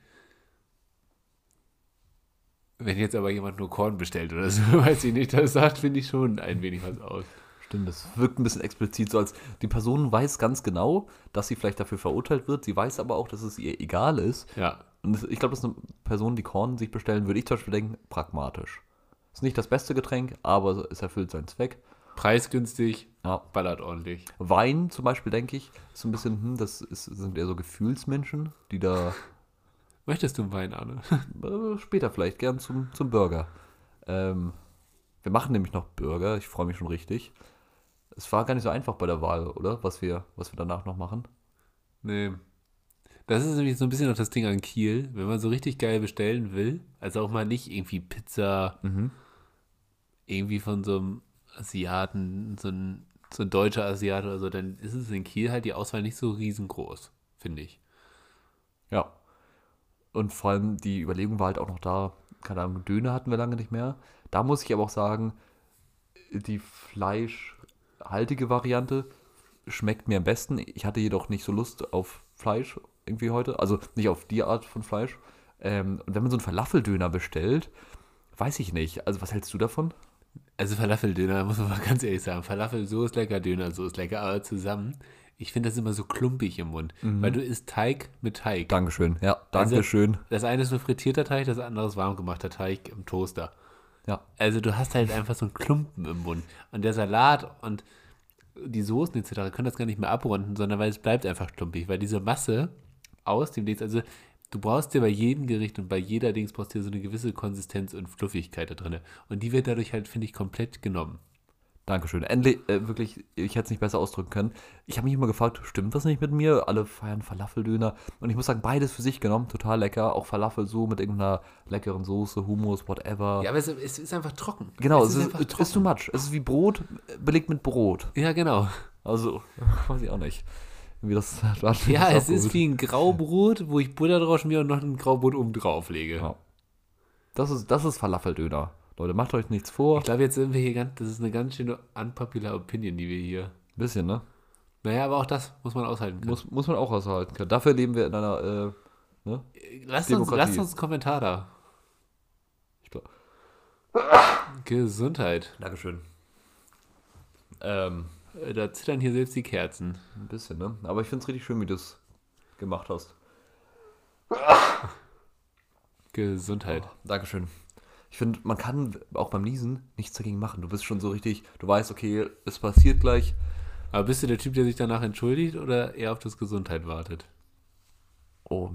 Wenn jetzt aber jemand nur Korn bestellt oder so, weiß ich nicht, das sagt, finde ich schon ein wenig was aus. Stimmt, das wirkt ein bisschen explizit, so als die Person weiß ganz genau, dass sie vielleicht dafür verurteilt wird. Sie weiß aber auch, dass es ihr egal ist. Ja, Und ich glaube, das ist eine Person, die Korn sich bestellen, würde ich zum Beispiel denken, pragmatisch. Ist nicht das beste Getränk, aber es erfüllt seinen Zweck. Preisgünstig, Ja. ballert ordentlich. Wein zum Beispiel, denke ich, ist so ein bisschen, hm, das ist, sind eher so Gefühlsmenschen, die da Möchtest du einen Wein, Arne? äh, später vielleicht gern zum, zum Burger. Ähm, wir machen nämlich noch Burger, ich freue mich schon richtig. Es war gar nicht so einfach bei der Wahl, oder? Was wir, was wir danach noch machen. Nee. Das ist nämlich so ein bisschen noch das Ding an Kiel, wenn man so richtig geil bestellen will, also auch mal nicht irgendwie Pizza, irgendwie von so einem Asiaten, so ein, so ein deutscher Asiate oder so, dann ist es in Kiel halt die Auswahl nicht so riesengroß, finde ich. Ja. Und vor allem die Überlegung war halt auch noch da, keine Ahnung, Döner hatten wir lange nicht mehr. Da muss ich aber auch sagen, die fleischhaltige Variante schmeckt mir am besten. Ich hatte jedoch nicht so Lust auf Fleisch irgendwie heute. Also nicht auf die Art von Fleisch. Ähm, und wenn man so einen Falafeldöner bestellt, weiß ich nicht. Also was hältst du davon? Also Falafeldöner, muss man mal ganz ehrlich sagen. Falafel, so ist lecker, Döner, so ist lecker, aber zusammen. Ich finde das immer so klumpig im Mund, weil du isst Teig mit Teig. Dankeschön. Ja, Also- Dankeschön. Das eine ist nur frittierter Teig, das andere ist warm gemachter Teig im Toaster. Ja. Also du hast halt einfach so einen Klumpen im Mund. Und der Salat und die Soßen etc. können das gar nicht mehr abrunden, sondern weil es bleibt einfach klumpig, weil diese Masse aus dem Dings, also du brauchst dir bei jedem Gericht und bei jeder Dings brauchst du dir so eine gewisse Konsistenz und Fluffigkeit da drin. Und die wird dadurch halt, finde ich, komplett genommen. Dankeschön. Endlich, äh, wirklich, ich hätte es nicht besser ausdrücken können. Ich habe mich immer gefragt, stimmt was nicht mit mir? Alle feiern Falafeldöner. Und ich muss sagen, beides für sich genommen, total lecker. Auch Falafel so mit irgendeiner leckeren Soße, Hummus, whatever. Ja, aber es, es ist einfach trocken. genau, es es, ist ist, einfach es ist too much. Es ist wie Brot, äh, belegt mit Brot. Ja, genau. Also, weiß ich auch nicht. Wie das, das Ja, es ist gut. wie ein Graubrot, wo ich Butter drauf schmiere und noch ein Graubrot oben drauf lege. Ja. Das ist, das ist Falafeldöner. Leute, macht euch nichts vor. Ich glaube, jetzt sind wir hier ganz, das ist eine ganz schöne unpopular Opinion, die wir hier. Bisschen, ne? Naja, aber auch das muss man aushalten können. Muss, muss man auch aushalten können. Dafür leben wir in einer, äh, ne? lasst, uns, lasst uns einen Kommentar da. Ich glaub, Gesundheit. Dankeschön. Ähm, Äh, Da zittern hier selbst die Kerzen. ein bisschen, ne? Aber ich finde es richtig schön, wie du es gemacht hast. Gesundheit. Dankeschön. Ich finde, man kann auch beim Niesen nichts dagegen machen. Du bist schon so richtig, du weißt, okay, es passiert gleich. Aber bist du der Typ, der sich danach entschuldigt oder eher auf das Gesundheit wartet? Oh,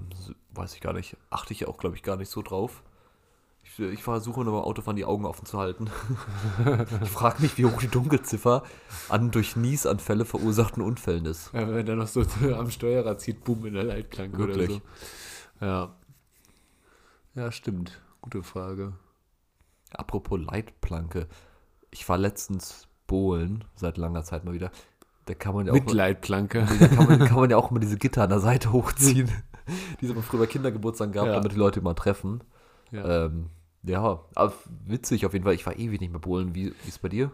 weiß ich gar nicht. Achte ich auch, glaube ich, gar nicht so drauf. Ich, ich versuche nur beim Autofahren die Augen offen zu halten. ich frage mich, wie hoch die Dunkelziffer an durch Niesanfälle verursachten Unfällen ist. Ja, wenn er noch so am Steuerrad zieht, bumm, in der Leitklang oder so. Ja. Ja, stimmt. Gute Frage. Apropos Leitplanke. Ich war letztens Bohlen, seit langer Zeit mal wieder. Da kann man ja auch, Mit Leitplanke. da kann man, kann man ja auch immer diese Gitter an der Seite hochziehen. die es aber früher bei Kindergeburtstagen gab, Ja. damit die Leute immer treffen. Ja. Ähm, ja, aber witzig auf jeden Fall. Ich war ewig nicht mehr Bohlen. Wie ist es bei dir?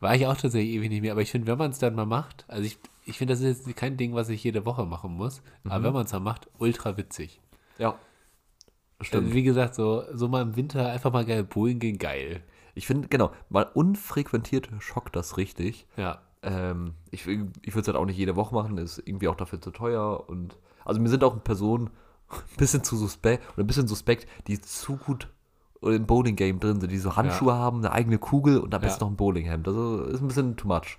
War ich auch tatsächlich ewig nicht mehr, aber ich finde, wenn man es dann mal macht, also ich, ich finde, das ist jetzt kein Ding, was ich jede Woche machen muss, aber wenn man es mal macht, ultra witzig. Ja. Also wie gesagt, so, so mal im Winter einfach mal geil bowlen gehen, geil. Ich finde, genau, mal unfrequentiert schockt das richtig. Ja. Ähm, ich ich würde es halt auch nicht jede Woche machen, ist irgendwie auch dafür zu teuer. Und also mir sind auch Personen ein bisschen zu suspekt oder ein bisschen suspekt, die zu gut im Bowling-Game drin sind, die so Handschuhe haben, eine eigene Kugel und am besten Ja. noch ein Bowlinghemd. Also ist ein bisschen too much.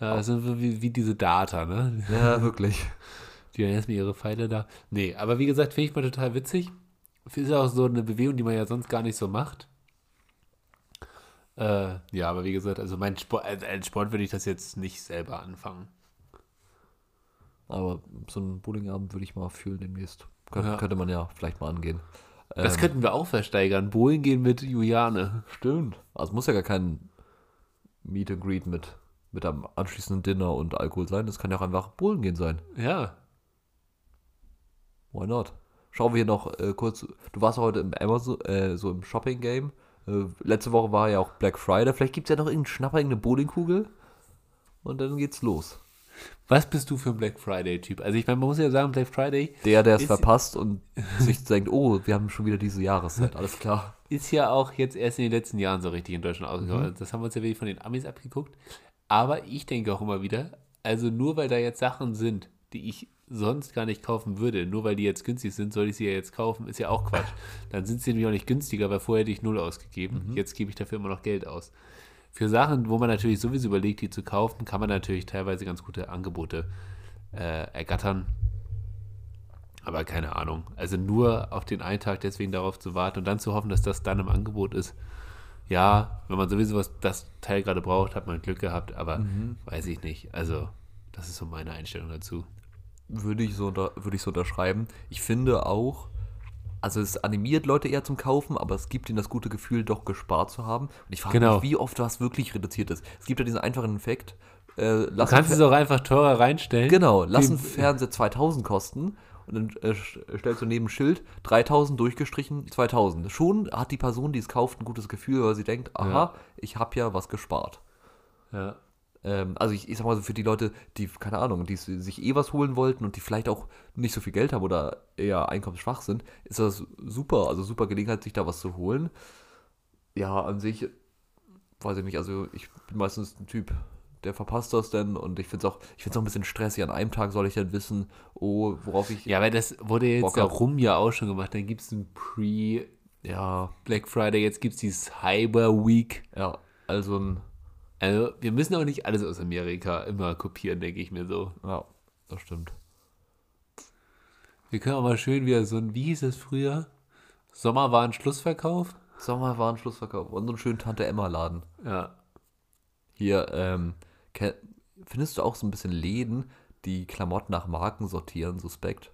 Ja, das sind so wie, wie diese Data, ne? Ja, wirklich. Die haben erstmal ihre Pfeile da. Nee, aber wie gesagt, finde ich mal total witzig. Ist ja auch so eine Bewegung, die man ja sonst gar nicht so macht. Äh, ja, aber wie gesagt, also mein Sport, als als Sport würde ich das jetzt nicht selber anfangen. Aber so einen Bowlingabend würde ich mal fühlen demnächst. Kön Ja. Könnte man ja vielleicht mal angehen. Das Ähm, könnten wir auch versteigern. Bowlen gehen mit Juliane. Stimmt. Also muss ja gar kein Meet and Greet mit, mit einem anschließenden Dinner und Alkohol sein. Das kann ja auch einfach Bowlen gehen sein. Ja. Why not? Schauen wir hier noch äh, kurz. Du warst heute im Amazon, äh, so im Shopping-Game. Äh, letzte Woche war ja auch Black Friday. Vielleicht gibt es ja noch irgendeinen Schnapper, irgendeine Bowlingkugel. Und dann geht's los. Was bist du für ein Black Friday-Typ? Also ich meine, man muss ja sagen, Black Friday Der, der es verpasst und sich denkt, oh, wir haben schon wieder diese Jahreszeit. Alles klar. ist ja auch jetzt erst in den letzten Jahren so richtig in Deutschland ausgekommen. Das haben wir uns ja wirklich von den Amis abgeguckt. Aber ich denke auch immer wieder, also nur weil da jetzt Sachen sind, die ich sonst gar nicht kaufen würde, nur weil die jetzt günstig sind, soll ich sie ja jetzt kaufen, ist ja auch Quatsch. Dann sind sie nämlich auch nicht günstiger, weil vorher hätte ich null ausgegeben. Jetzt gebe ich dafür immer noch Geld aus. Für Sachen, wo man natürlich sowieso überlegt, die zu kaufen, kann man natürlich teilweise ganz gute Angebote äh, ergattern. Aber keine Ahnung. Also nur auf den einen Tag deswegen darauf zu warten und dann zu hoffen, dass das dann im Angebot ist. Ja, wenn man sowieso was das Teil gerade braucht, hat man Glück gehabt, aber weiß ich nicht. Also, das ist so meine Einstellung dazu. Würde ich, so unter, würde ich so unterschreiben. Ich finde auch, also es animiert Leute eher zum Kaufen, aber es gibt ihnen das gute Gefühl, doch gespart zu haben. Und ich frage Genau. mich, wie oft das wirklich reduziert ist. Es gibt ja diesen einfachen Effekt. Äh, Du kannst es auch einfach teurer reinstellen. Genau, lass einen Fernseher 2000 kosten und dann äh, st- stellst du neben ein Schild 3000 durchgestrichen 2000. Schon hat die Person, die es kauft, ein gutes Gefühl, weil sie denkt, aha, Ja. ich habe ja was gespart. Ja. Ähm, also ich, ich sag mal so für die Leute, die, keine Ahnung, die sich eh was holen wollten und die vielleicht auch nicht so viel Geld haben oder eher einkommensschwach sind, ist das super, also super Gelegenheit, sich da was zu holen. Ja, an sich, weiß ich nicht, also ich bin meistens ein Typ, der verpasst das denn und ich finde es auch, ich finde auch ein bisschen stressig. An einem Tag soll ich dann wissen, oh, worauf ich, Ja, weil das wurde jetzt darum ja auch schon gemacht. Dann gibt es ein Pre-Black ja, Friday, jetzt gibt es die Cyber Week. ja, also ein, Also, wir müssen auch nicht alles aus Amerika immer kopieren, denke ich mir so. ja, das stimmt. Wir können auch mal schön wieder so ein, wie hieß es früher? Sommer war ein Schlussverkauf? Sommerwarenschlussverkauf und so einen schönen Tante-Emma-Laden. Ja. Hier, ähm, findest du auch so ein bisschen Läden, die Klamotten nach Marken sortieren, suspekt?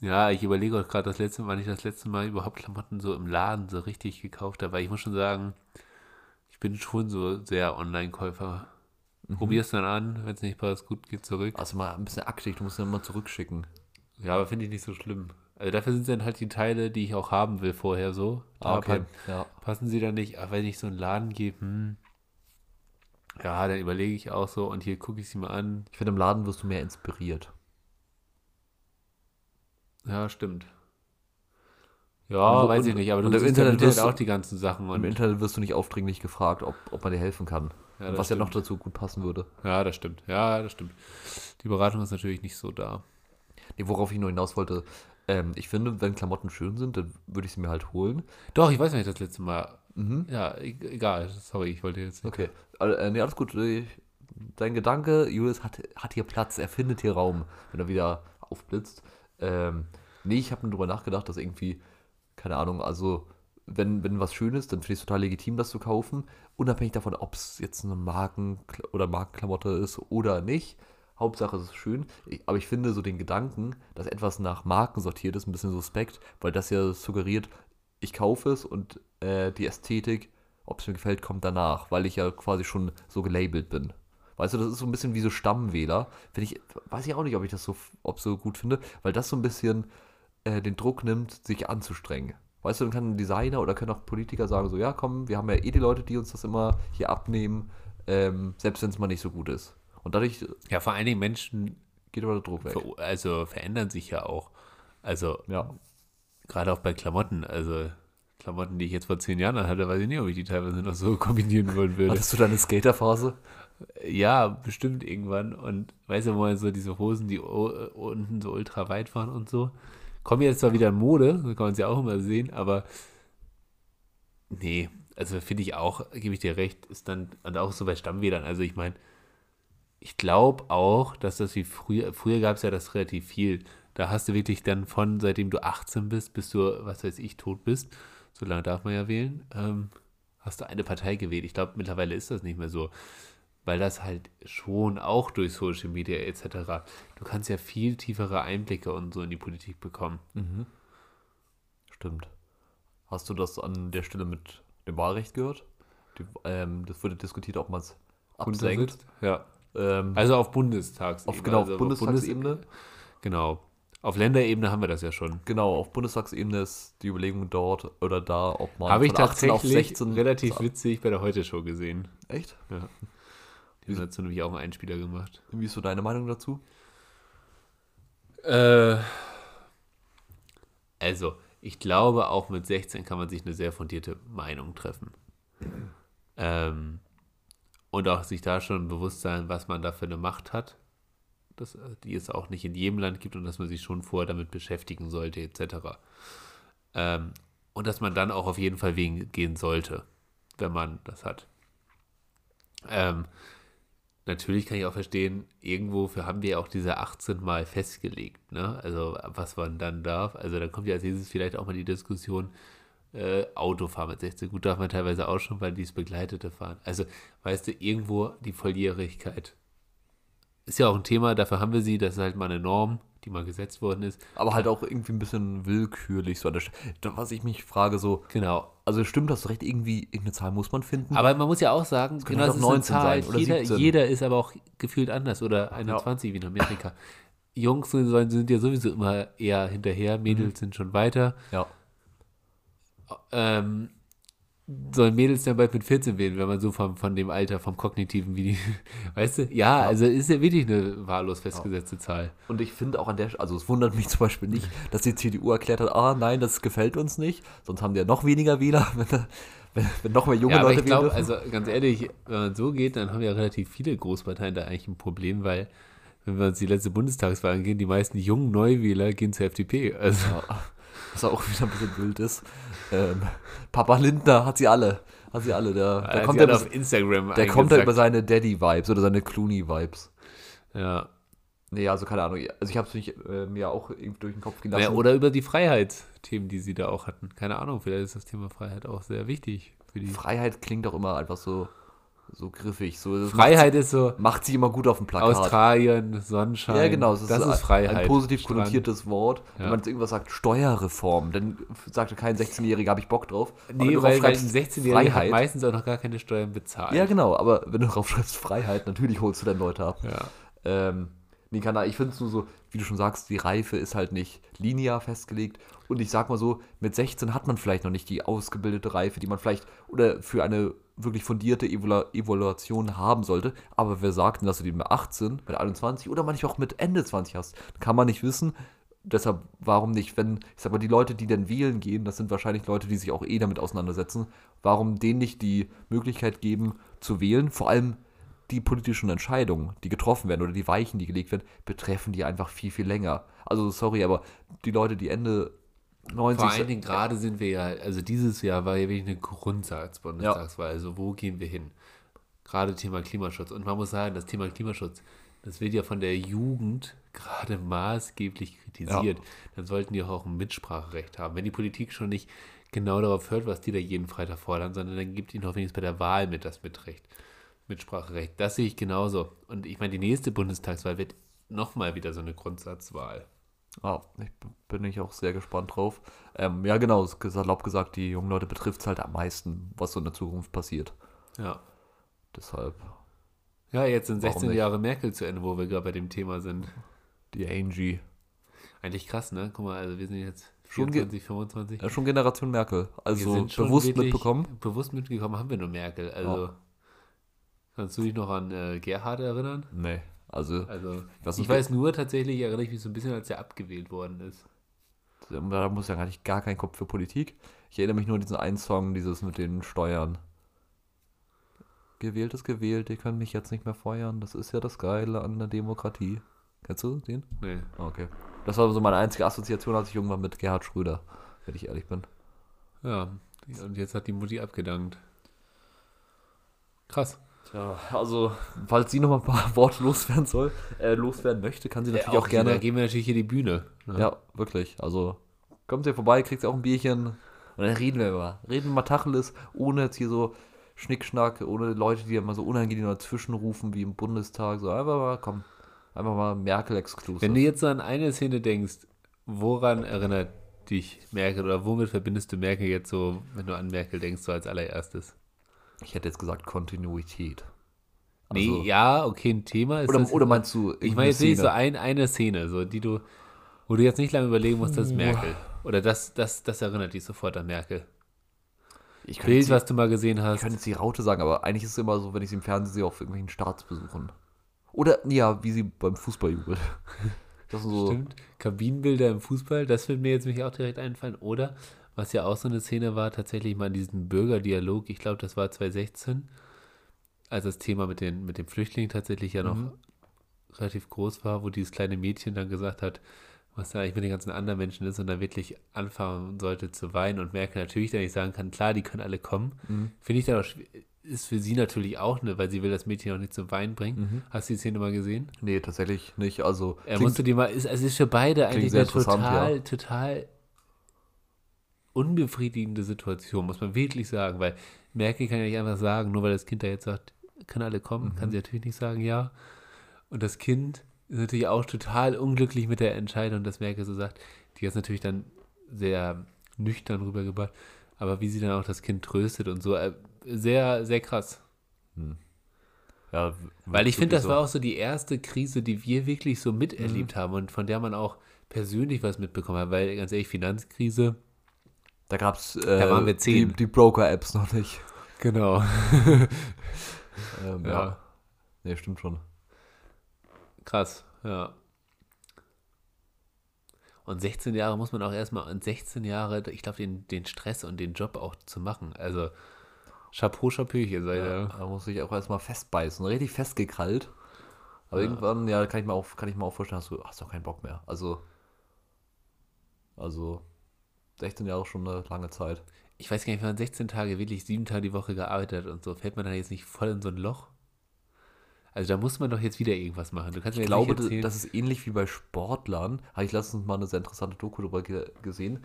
Ja, ich überlege auch gerade das letzte Mal, wann ich das letzte Mal überhaupt Klamotten so im Laden so richtig gekauft habe, weil ich muss schon sagen, ich bin schon so sehr Online-Käufer. Probier's dann an, wenn es nicht passt, gut, geht zurück. Also mal ein bisschen aktiv, du musst ja immer zurückschicken. Ja, aber finde ich nicht so schlimm. Also dafür sind dann halt die Teile, die ich auch haben will vorher so. Ah, Da okay. pa- Ja. passen sie dann nicht. Aber wenn ich so einen Laden gebe, hm, ja, dann überlege ich auch so und hier gucke ich sie mal an. Ich finde, im Laden wirst du mehr inspiriert. Ja, stimmt. Ja, Also, weiß und- ich nicht, aber du im Internet wirst du- auch die ganzen Sachen. Und, Im Internet wirst du nicht aufdringlich gefragt, ob, ob man dir helfen kann. Ja, was ja noch stimmt. dazu gut passen würde. ja, das stimmt. Ja, das stimmt. Die Beratung ist natürlich nicht so da. Nee, worauf ich nur hinaus wollte, ähm, ich finde, wenn Klamotten schön sind, dann würde ich sie mir halt holen. Doch, ich weiß nicht, das letzte Mal. Mhm. Ja, e- egal. Sorry, ich wollte jetzt nicht. Okay. Äh, nee, alles gut. Ich, dein Gedanke, Julius hat, hat hier Platz, er findet hier Raum, wenn er wieder aufblitzt. Ähm, nee, ich habe nur drüber nachgedacht, dass irgendwie, keine Ahnung, also wenn, wenn was schön ist, dann finde ich es total legitim, das zu kaufen. Unabhängig davon, ob es jetzt eine Marken- oder Markenklamotte ist oder nicht. Hauptsache es ist schön. Ich, aber ich finde so den Gedanken, dass etwas nach Marken sortiert ist, ein bisschen suspekt, weil das ja suggeriert, ich kaufe es und äh, die Ästhetik, ob es mir gefällt, kommt danach, weil ich ja quasi schon so gelabelt bin. Weißt du, das ist so ein bisschen wie so Stammwähler. Finde ich, weiß ich auch nicht, ob ich das so, ob so gut finde, weil das so ein bisschen äh, den Druck nimmt, sich anzustrengen. Weißt du, dann kann ein Designer oder können auch Politiker sagen, so, ja, komm, wir haben ja eh die Leute, die uns das immer hier abnehmen, ähm, selbst wenn es mal nicht so gut ist. Und dadurch Ja, vor allen Dingen Menschen geht aber der Druck weg. also verändern sich ja auch. Also Ja. gerade auch bei Klamotten. Also Klamotten, die ich jetzt vor zehn Jahren hatte, weiß ich nicht, ob ich die teilweise noch so kombinieren wollen würde. Hattest du deine Skaterphase? Ja, bestimmt irgendwann. Und weißt du, wo man so diese Hosen, die unten so ultra weit waren und so, kommen jetzt zwar wieder in Mode, so kann man es ja auch immer sehen, aber nee, also finde ich auch, gebe ich dir recht, ist dann, und auch so bei Stammwählern, also ich meine, ich glaube auch, dass das wie früher, früher gab es ja das relativ viel. Da hast du wirklich dann von, seitdem du 18 bist, bis du, was weiß ich, tot bist, so lange darf man ja wählen, ähm, hast du eine Partei gewählt. Ich glaube, mittlerweile ist das nicht mehr so, weil das halt schon auch durch Social Media etc. Du kannst ja viel tiefere Einblicke und so in die Politik bekommen. Stimmt. Hast du das an der Stelle mit dem Wahlrecht gehört? Die, ähm, das wurde diskutiert, ob man es absenkt. Ja. Ähm, Also auf Bundestagsebene. auf genau, also Bundestagsebene. Bundes- Genau. Auf Länderebene haben wir das ja schon. Genau, auf Bundestagsebene ist die Überlegung dort oder da, ob man Habe ich von 18 auf tatsächlich 16 relativ witzig bei der Heute-Show gesehen. Echt? Ja. Haben dazu nämlich auch einen Einspieler gemacht. Wie ist so deine Meinung dazu? Äh, also, ich glaube, auch mit 16 kann man sich eine sehr fundierte Meinung treffen. Ähm, und auch sich da schon bewusst sein, was man da für eine Macht hat. Das, äh, die es auch nicht in jedem Land gibt und dass man sich schon vorher damit beschäftigen sollte, etc. Ähm, und dass man dann auch auf jeden Fall wegen gehen sollte, wenn man das hat. Ähm, natürlich kann ich auch verstehen, irgendwo für haben wir auch diese 18 Mal festgelegt, ne? Also was man dann darf. Also dann kommt ja als nächstes vielleicht auch mal die Diskussion, äh, Autofahren mit 16. Gut, darf man teilweise auch schon, weil dies Begleitete fahren. Also, weißt du, irgendwo die Volljährigkeit. Ist ja auch ein Thema, dafür haben wir sie, das ist halt mal eine Norm, die mal gesetzt worden ist. Aber halt auch irgendwie ein bisschen willkürlich so an der Stelle. Was ich mich frage, so, Genau. also stimmt das recht, irgendwie, irgendeine Zahl muss man finden. Aber man muss ja auch sagen, können genau, das ist eine 19 Zahl. sein oder jeder, 17. jeder ist aber auch gefühlt anders oder 21 wie in Amerika. Jungs sind, sind ja sowieso immer eher hinterher, Mädels sind schon weiter. ja. Ähm, sollen Mädels dann bald mit 14 wählen, wenn man so vom, von dem Alter, vom kognitiven, wie die, weißt du? Ja, also ist ja wirklich eine wahllos festgesetzte Zahl. Und ich finde auch an der, also es wundert mich zum Beispiel nicht, dass die CDU erklärt hat, ah nein, das gefällt uns nicht, sonst haben die ja noch weniger Wähler, wenn, wenn, wenn noch mehr junge Ja, aber Leute ich glaube, wählen dürfen. also ganz ehrlich, wenn man so geht, dann haben ja relativ viele Großparteien da eigentlich ein Problem, weil wenn wir uns die letzte Bundestagswahl angehen, die meisten jungen Neuwähler gehen zur FDP. Also Ja, was auch wieder ein bisschen wild ist. Ähm, Papa Lindner hat sie alle. Hat sie alle. Der, der kommt, ja auf Instagram der kommt ja über seine Daddy-Vibes oder seine Clooney-Vibes. ja. Nee, also keine Ahnung. Also ich habe es äh, mir auch irgendwie durch den Kopf gehen ja. Oder über die Freiheitsthemen, die sie da auch hatten. Keine Ahnung, vielleicht ist das Thema Freiheit auch sehr wichtig für die. Freiheit klingt auch immer einfach so, so griffig. So, das Freiheit ist so Macht, sich immer gut auf dem Plakat. Australien, Sonnenschein. Ja, genau. Das, ist, Freiheit. Ein positiv Strand. konnotiertes Wort. Wenn Ja. man jetzt irgendwas sagt, Steuerreform, dann sagte kein 16-Jähriger, habe ich Bock drauf. Aber wenn Nee, du weil, weil ein draufschreibst, 16-Jähriger hat Freiheit. meistens auch noch gar keine Steuern bezahlt. Ja, genau. Aber wenn du draufschreibst Freiheit, natürlich holst du dann Leute ab. Ja. Ähm, Nee, kann ich finde es nur so, wie du schon sagst, die Reife ist halt nicht linear festgelegt. Und ich sag mal so, mit 16 hat man vielleicht noch nicht die ausgebildete Reife, die man vielleicht oder für eine wirklich fundierte Evalu Evaluation haben sollte. Aber wer sagt denn, dass du die mit 18, mit 21 oder manchmal auch mit Ende 20 hast? Kann man nicht wissen. Deshalb, warum nicht, wenn, ich sag mal, die Leute, die dann wählen gehen, das sind wahrscheinlich Leute, die sich auch eh damit auseinandersetzen, warum denen nicht die Möglichkeit geben, zu wählen? Vor allem, die politischen Entscheidungen, die getroffen werden oder die Weichen, die gelegt werden, betreffen die einfach viel, viel länger. Also sorry, aber die Leute, die Ende 90... Vor allen Dingen gerade sind wir ja, also dieses Jahr war ja wirklich eine Grundsatzbundestagswahl. Ja. Also wo gehen wir hin? Gerade Thema Klimaschutz. Und man muss sagen, das Thema Klimaschutz, das wird ja von der Jugend gerade maßgeblich kritisiert. Ja. Dann sollten die auch ein Mitspracherecht haben. Wenn die Politik schon nicht genau darauf hört, was die da jeden Freitag fordern, sondern dann gibt ihnen auch wenigstens bei der Wahl mit das Mitrecht. Mitspracherecht. Das sehe ich genauso. Und ich meine, die nächste Bundestagswahl wird nochmal wieder so eine Grundsatzwahl. Ah, ich bin ich auch sehr gespannt drauf. Ähm, ja, genau, salopp gesagt, die jungen Leute betrifft es halt am meisten, was so in der Zukunft passiert. Ja. Deshalb. Ja, jetzt sind 16 Jahre Merkel zu Ende, wo wir gerade bei dem Thema sind. Die Angie. Eigentlich krass, ne? Guck mal, also wir sind jetzt 24, 25. Ja, schon Generation Merkel. Also bewusst mitbekommen. Bewusst mitbekommen haben wir nur Merkel. Also. Ja. Kannst du dich noch an äh, Gerhard erinnern? Nee, also. also ich, weiß nur tatsächlich, erinnere ich mich so ein bisschen, als er abgewählt worden ist. Da muss ja gar nicht gar kein Kopf für Politik. Ich erinnere mich nur an diesen einen Song, dieses mit den Steuern. Gewählt ist gewählt, ihr könnt mich jetzt nicht mehr feuern. Das ist ja das Geile an der Demokratie. Kennst du den? Nee. Okay. Das war so meine einzige Assoziation, als ich irgendwann mit Gerhard Schröder, wenn ich ehrlich bin. Ja, und jetzt hat die Mutti abgedankt. Krass. Tja, also, falls sie noch mal ein paar Worte loswerden soll, äh, loswerden möchte, kann sie natürlich ja, auch, auch, gerne. Da geben wir natürlich hier die Bühne. Ne? Ja, wirklich. Also, kommt sie vorbei, kriegt sie auch ein Bierchen und dann reden wir mal. Reden wir mal Tacheles, ohne jetzt hier so Schnickschnack, ohne Leute, die immer so unangenehm dazwischen rufen wie im Bundestag. So einfach mal, komm, einfach mal Merkel-Exclusive. Wenn du jetzt so an eine Szene denkst, woran erinnert dich Merkel oder womit verbindest du Merkel jetzt so, wenn du an Merkel denkst, so als allererstes? Ich hätte jetzt gesagt Kontinuität. Also, nee, ja, okay, ein Thema ist. Oder, das, oder meinst du. Ich meine jetzt nicht so ein, eine Szene, so, die du, wo du jetzt nicht lange überlegen musst, das ist Merkel. Oder das, das, das erinnert dich sofort an Merkel. Ich Bild, sie, was du mal gesehen hast. Ich könnte jetzt die Raute sagen, aber eigentlich ist es immer so, wenn ich sie im Fernsehen sehe, auf irgendwelchen Staatsbesuchen. Oder, ja, wie sie beim Fußball jubelt. Das so Stimmt. Kabinenbilder im Fußball, das wird mir jetzt mich auch direkt einfallen. Oder was ja auch so eine Szene war, tatsächlich mal diesen Bürgerdialog, ich glaube, das war 2016, als das Thema mit, den, mit dem Flüchtling tatsächlich ja noch mhm. relativ groß war, wo dieses kleine Mädchen dann gesagt hat, was da eigentlich mit den ganzen anderen Menschen ist und dann wirklich anfangen sollte zu weinen und Merkel natürlich dann nicht sagen kann, klar, die können alle kommen. Mhm. Finde ich dann auch ist für sie natürlich auch eine, weil sie will das Mädchen auch nicht zum Weinen bringen. Mhm. Hast du die Szene mal gesehen? Nee, tatsächlich nicht. Also er musste die mal, ist, es ist für beide eigentlich eine total, ja. total unbefriedigende Situation, muss man wirklich sagen, weil Merkel kann ja nicht einfach sagen, nur weil das Kind da jetzt sagt, können alle kommen, mhm. kann sie natürlich nicht sagen, ja. Und das Kind ist natürlich auch total unglücklich mit der Entscheidung, dass Merkel so sagt. Die ist natürlich dann sehr nüchtern rübergebracht, aber wie sie dann auch das Kind tröstet und so, äh, sehr, sehr krass. Hm. Ja, weil ich finde, das so. war auch so die erste Krise, die wir wirklich so miterlebt mhm. haben und von der man auch persönlich was mitbekommen hat, weil ganz ehrlich, Finanzkrise, da gab es äh, die, die Broker-Apps noch nicht. Genau. ähm, ja. ja. Nee, stimmt schon. Krass, ja. Und 16 Jahre muss man auch erstmal, und 16 Jahre, ich glaube, den, den Stress und den Job auch zu machen. Also, Chapeau, Chapeauchen, sei ja, Da muss ich auch erstmal festbeißen, richtig festgekrallt. Aber ja. irgendwann, ja, kann ich, mir auch, kann ich mir auch vorstellen, hast du hast auch keinen Bock mehr. Also, also, 16 Jahre schon eine lange Zeit. Ich weiß gar nicht, wenn man 16 Tage wirklich sieben Tage die Woche gearbeitet hat und so, fällt man dann jetzt nicht voll in so ein Loch? Also da muss man doch jetzt wieder irgendwas machen. Du kannst ich glaube, das ist ähnlich wie bei Sportlern. Habe ich letztens mal eine sehr interessante Doku darüber ge gesehen.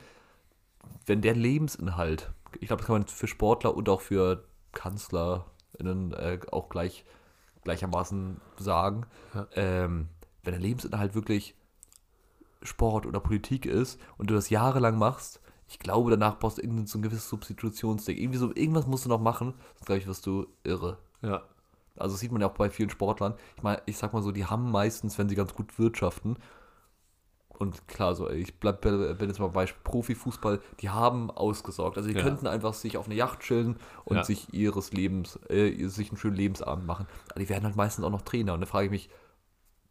Wenn der Lebensinhalt, ich glaube, das kann man für Sportler und auch für KanzlerInnen äh, auch gleich, gleichermaßen sagen, ja. ähm, wenn der Lebensinhalt wirklich Sport oder Politik ist und du das jahrelang machst, ich glaube, danach brauchst du irgendein so ein gewisses Substitutionsding. Irgendwie so, irgendwas musst du noch machen, sonst glaube ich, wirst du irre. Ja. Also das sieht man ja auch bei vielen Sportlern. Ich meine, ich sag mal so, die haben meistens, wenn sie ganz gut wirtschaften, und klar, so, ich bleib, bin jetzt mal Beispiel Profifußball, die haben ausgesorgt. Also die Ja. könnten einfach sich auf eine Yacht chillen und Ja. sich ihres Lebens, äh, sich einen schönen Lebensabend machen. Aber die werden halt meistens auch noch Trainer. Und da frage ich mich,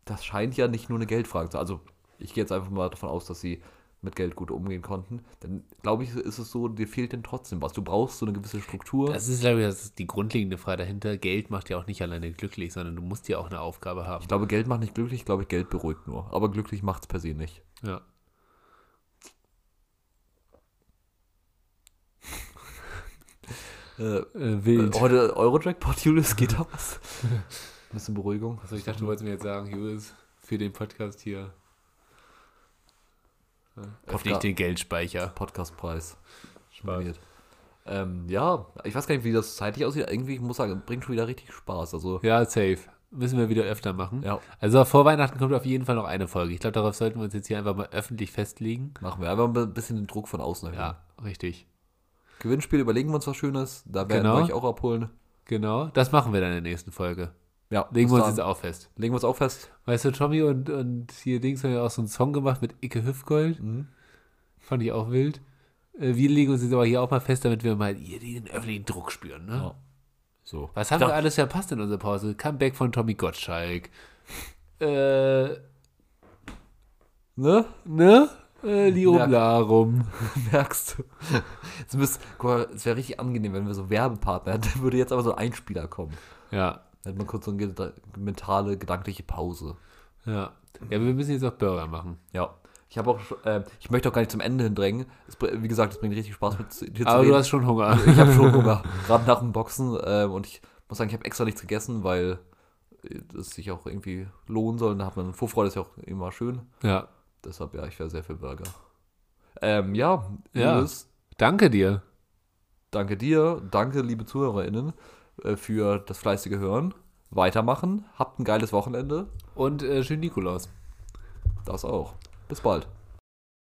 das scheint ja nicht nur eine Geldfrage zu sein. Also ich gehe jetzt einfach mal davon aus, dass sie mit Geld gut umgehen konnten. Dann glaube ich, ist es so, dir fehlt denn trotzdem was. Du brauchst so eine gewisse Struktur. Das ist, glaube ich, das ist die grundlegende Frage dahinter. Geld macht ja auch nicht alleine glücklich, sondern du musst ja auch eine Aufgabe haben. ich glaube, Geld macht nicht glücklich, ich glaube, Geld beruhigt nur. Aber glücklich macht es per se nicht. Ja. Äh, Äh, wild. Äh, Heute Eurojackpot, Julius, geht da was? Ein bisschen Beruhigung. Also ich dachte, du wolltest mir jetzt sagen, Julius, für den Podcast hier öffne ich den Geldspeicher. Podcastpreis. Spaß. Ähm, ja, ich weiß gar nicht, wie das zeitlich aussieht. Irgendwie, ich muss sagen, bringt schon wieder richtig Spaß. Also, Ja, safe. Müssen wir wieder öfter machen. ja, Also vor Weihnachten kommt auf jeden Fall noch eine Folge. Ich glaube, darauf sollten wir uns jetzt hier einfach mal öffentlich festlegen. machen wir. Einfach ein bisschen den Druck von außen erhöhen. Ja, richtig. Gewinnspiel, überlegen wir uns was Schönes. Da werden Genau. wir euch auch abholen. Genau. Das machen wir dann in der nächsten Folge. Ja, Legen wir uns jetzt auch fest. Legen wir uns auch fest. Weißt du, Tommy und, und hier Dings haben ja auch so einen Song gemacht mit Icke Hüfgold. Mhm. Fand ich auch wild. Äh, Wir legen uns jetzt aber hier auch mal fest, damit wir mal hier den öffentlichen Druck spüren. Ne? Ja. So. Was haben Da- wir alles verpasst in unserer Pause? Comeback von Tommy Gottschalk. Äh, Ne? ne? Äh, Lirum. Larum. Merkst du. Es, müsst- guck mal, es wäre richtig angenehm, wenn wir so Werbepartner hätten. Dann würde jetzt aber so ein Einspieler kommen. Ja, Dann hätte man kurz so eine geda- mentale, gedankliche Pause. ja. Ja, wir müssen jetzt auch Burger machen. Ja. Ich habe auch, äh, ich möchte auch gar nicht zum Ende hin drängen. Es, wie gesagt, es bringt richtig Spaß mit dir zu Aber reden. du hast schon Hunger. ich habe schon Hunger, gerade nach dem Boxen. ähm, und ich muss sagen, ich habe extra nichts gegessen, weil es sich auch irgendwie lohnen soll. Da hat man Vorfreude ist ja auch immer schön. Ja. Deshalb, ja, ich wäre sehr für Burger. Ähm, ja, Ja. Julius, Danke dir. danke dir, danke, liebe ZuhörerInnen, äh, für das fleißige Hören. Weitermachen, habt ein geiles Wochenende. Und äh, schön Nikolaus. Das auch. Bis bald.